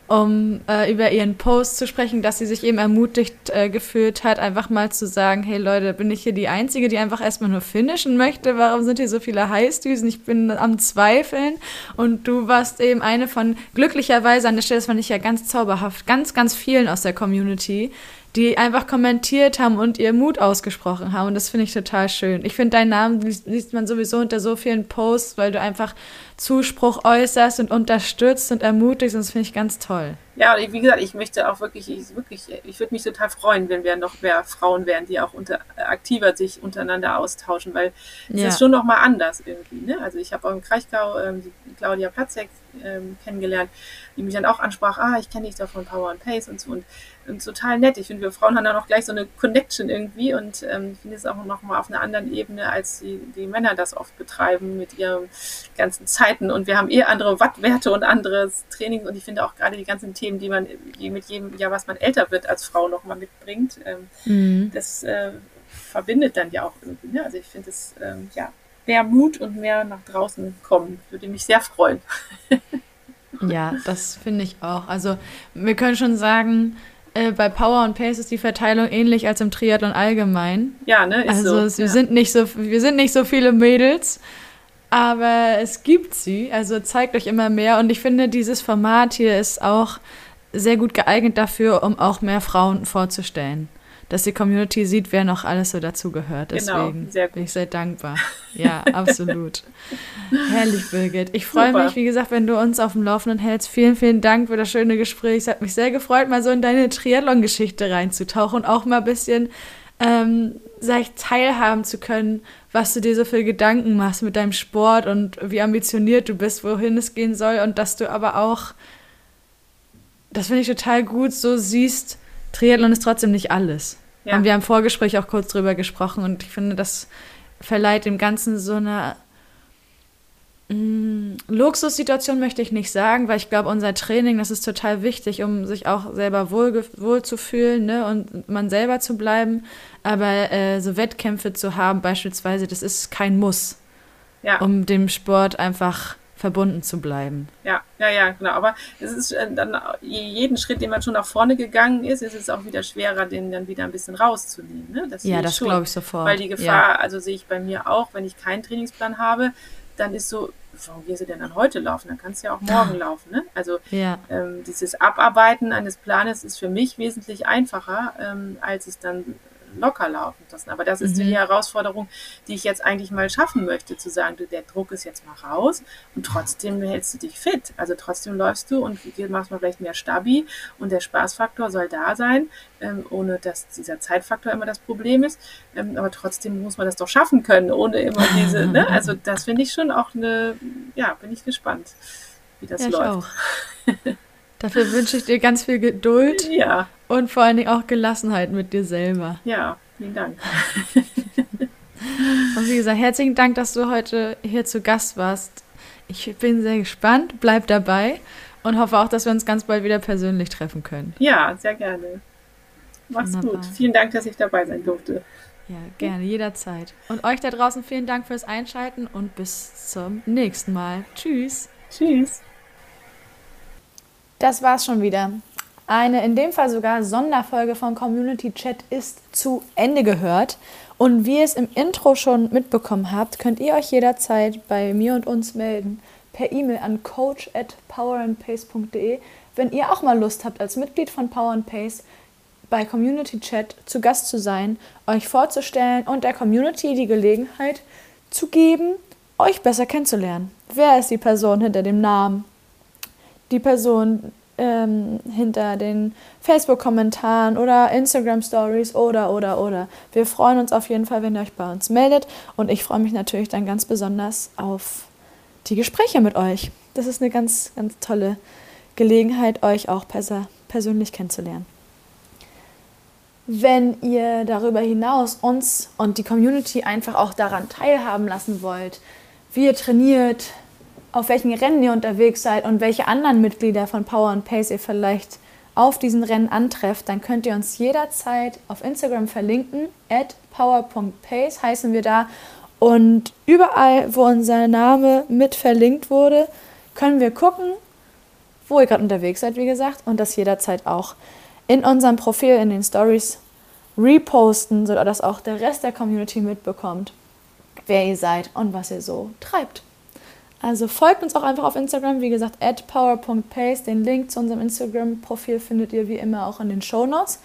um äh, über ihren Post zu sprechen, dass sie sich eben ermutigt äh, gefühlt hat, einfach mal zu sagen, hey Leute, bin ich hier die Einzige, die einfach erstmal nur finishen möchte? Warum sind hier so viele Heißdüsen? Ich bin am Zweifeln und du warst eben eine von, glücklicherweise an der Stelle, das fand ich ja ganz zauberhaft, ganz, ganz vielen aus der Community, die einfach kommentiert haben und ihr Mut ausgesprochen haben. Und das finde ich total schön. Ich finde, deinen Namen liest, liest, man sowieso unter so vielen Posts, weil du einfach Zuspruch äußerst und unterstützt und ermutigst. Und das finde ich ganz toll.
Ja, wie gesagt, ich möchte auch wirklich, ich, wirklich, ich würde mich total freuen, wenn wir noch mehr Frauen wären, die auch unter, aktiver sich untereinander austauschen, weil es ja. ist schon noch mal anders irgendwie. Ne? Also ich habe auch im Kraichgau ähm, die Claudia Platzek ähm, kennengelernt, die mich dann auch ansprach, ah, ich kenne dich da von Power and Pace und so. Und und total nett. Ich finde, wir Frauen haben da noch gleich so eine Connection irgendwie und ähm, ich finde es auch noch mal auf einer anderen Ebene, als die, die Männer das oft betreiben mit ihren ganzen Zeiten und wir haben eh andere Wattwerte und anderes Training und ich finde auch gerade die ganzen Themen, die man die mit jedem Jahr, was man älter wird, als Frau noch mal mitbringt, ähm, mhm. das äh, verbindet dann ja auch irgendwie. Ne? Also ich finde es, ähm, ja, mehr Mut und mehr nach draußen kommen, würde mich sehr freuen.
ja, das finde ich auch. Also wir können schon sagen, äh, bei Power und Pace ist die Verteilung ähnlich als im Triathlon allgemein.
Ja, ne? Ist
also
so.
wir
ja.
sind nicht so, wir sind nicht so viele Mädels, aber es gibt sie. Also zeigt euch immer mehr. Und ich finde, dieses Format hier ist auch sehr gut geeignet dafür, um auch mehr Frauen vorzustellen dass die Community sieht, wer noch alles so dazugehört. Genau, Deswegen genau, bin ich sehr dankbar. Ja, absolut. Herrlich, Birgit. Ich freue mich, wie gesagt, wenn du uns auf dem Laufenden hältst. Vielen, vielen Dank für das schöne Gespräch. Es hat mich sehr gefreut, mal so in deine Triathlon-Geschichte reinzutauchen und auch mal ein bisschen ähm, sag ich, teilhaben zu können, was du dir so für Gedanken machst mit deinem Sport und wie ambitioniert du bist, wohin es gehen soll und dass du aber auch, das finde ich total gut, so siehst, Triathlon ist trotzdem nicht alles. Ja. Und wir haben im Vorgespräch auch kurz drüber gesprochen und ich finde, das verleiht dem Ganzen so eine mh, mm, Luxussituation, möchte ich nicht sagen, weil ich glaube, unser Training, das ist total wichtig, um sich auch selber wohl, wohl zu fühlen ne, und man selber zu bleiben. Aber äh, so Wettkämpfe zu haben, beispielsweise, das ist kein Muss, ja. um dem Sport einfach verbunden zu bleiben.
Ja, ja, ja, genau. Aber es ist äh, dann jeden Schritt, den man schon nach vorne gegangen ist, ist es auch wieder schwerer, den dann wieder ein bisschen rauszunehmen. Ne?
Das ja, das glaube ich sofort.
Weil die Gefahr, ja. also sehe ich bei mir auch, wenn ich keinen Trainingsplan habe, dann ist so, warum gehst du denn dann heute laufen? Dann kannst du ja auch morgen laufen. Ne? Also ja. ähm, dieses Abarbeiten eines Planes ist für mich wesentlich einfacher, ähm, als es dann locker laufen lassen. Aber das ist mhm. die Herausforderung, die ich jetzt eigentlich mal schaffen möchte, zu sagen, du, der Druck ist jetzt mal raus und trotzdem hältst du dich fit. Also trotzdem läufst du und machst mal vielleicht mehr Stabi und der Spaßfaktor soll da sein, ähm, ohne dass dieser Zeitfaktor immer das Problem ist. Ähm, aber trotzdem muss man das doch schaffen können, ohne immer diese, ne? Also das finde ich schon auch eine, ja, bin ich gespannt, wie das ja, läuft.
Dafür wünsche ich dir ganz viel Geduld.
Ja.
Und vor allen Dingen auch Gelassenheit mit dir selber.
Ja, vielen Dank.
Und wie gesagt, herzlichen Dank, dass du heute hier zu Gast warst. Ich bin sehr gespannt, bleib dabei. Und hoffe auch, dass wir uns ganz bald wieder persönlich treffen können.
Ja, sehr gerne. Mach's Wunderbar. gut. Vielen Dank, dass ich dabei sein durfte.
Ja, gerne, jederzeit. Und euch da draußen vielen Dank fürs Einschalten und bis zum nächsten Mal. Tschüss.
Tschüss.
Das war's schon wieder. Eine in dem Fall sogar Sonderfolge von Community Chat ist zu Ende gehört. Und wie ihr es im Intro schon mitbekommen habt, könnt ihr euch jederzeit bei mir und uns melden per E-Mail an coach at powerandpace.de, wenn ihr auch mal Lust habt, als Mitglied von Power and Pace bei Community Chat zu Gast zu sein, euch vorzustellen und der Community die Gelegenheit zu geben, euch besser kennenzulernen. Wer ist die Person hinter dem Namen? Die Person ähm, hinter den Facebook-Kommentaren oder Instagram-Stories oder, oder, oder. Wir freuen uns auf jeden Fall, wenn ihr euch bei uns meldet und ich freue mich natürlich dann ganz besonders auf die Gespräche mit euch. Das ist eine ganz, ganz tolle Gelegenheit, euch auch persönlich kennenzulernen. Wenn ihr darüber hinaus uns und die Community einfach auch daran teilhaben lassen wollt, wie ihr trainiert, auf welchen Rennen ihr unterwegs seid und welche anderen Mitglieder von Power and Pace ihr vielleicht auf diesen Rennen antrefft, dann könnt ihr uns jederzeit auf Instagram verlinken. At power.pace heißen wir da. Und überall, wo unser Name mit verlinkt wurde, können wir gucken, wo ihr gerade unterwegs seid, wie gesagt, und das jederzeit auch in unserem Profil, in den Stories reposten, sodass auch der Rest der Community mitbekommt, wer ihr seid und was ihr so treibt. Also folgt uns auch einfach auf Instagram, wie gesagt, at power.pace. Den Link zu unserem Instagram-Profil findet ihr wie immer auch in den Show Notes.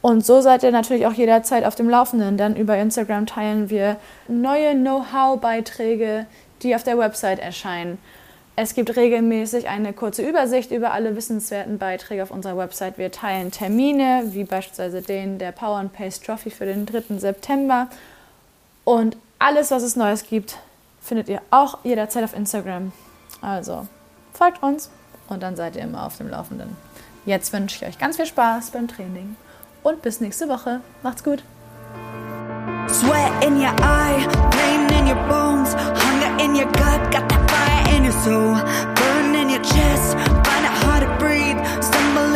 Und so seid ihr natürlich auch jederzeit auf dem Laufenden, denn über Instagram teilen wir neue Know-how-Beiträge, die auf der Website erscheinen. Es gibt regelmäßig eine kurze Übersicht über alle wissenswerten Beiträge auf unserer Website. Wir teilen Termine, wie beispielsweise den der Power and Pace Trophy für den 3. September. Und alles, was es Neues gibt, findet ihr auch jederzeit auf Instagram. Also folgt uns und dann seid ihr immer auf dem Laufenden. Jetzt wünsche ich euch ganz viel Spaß beim Training und bis nächste Woche. Macht's gut. Sweat in your eye, pain in your bones, hunger in your gut, got that fire in your soul, burn in your chest, find it hard to breathe, stumble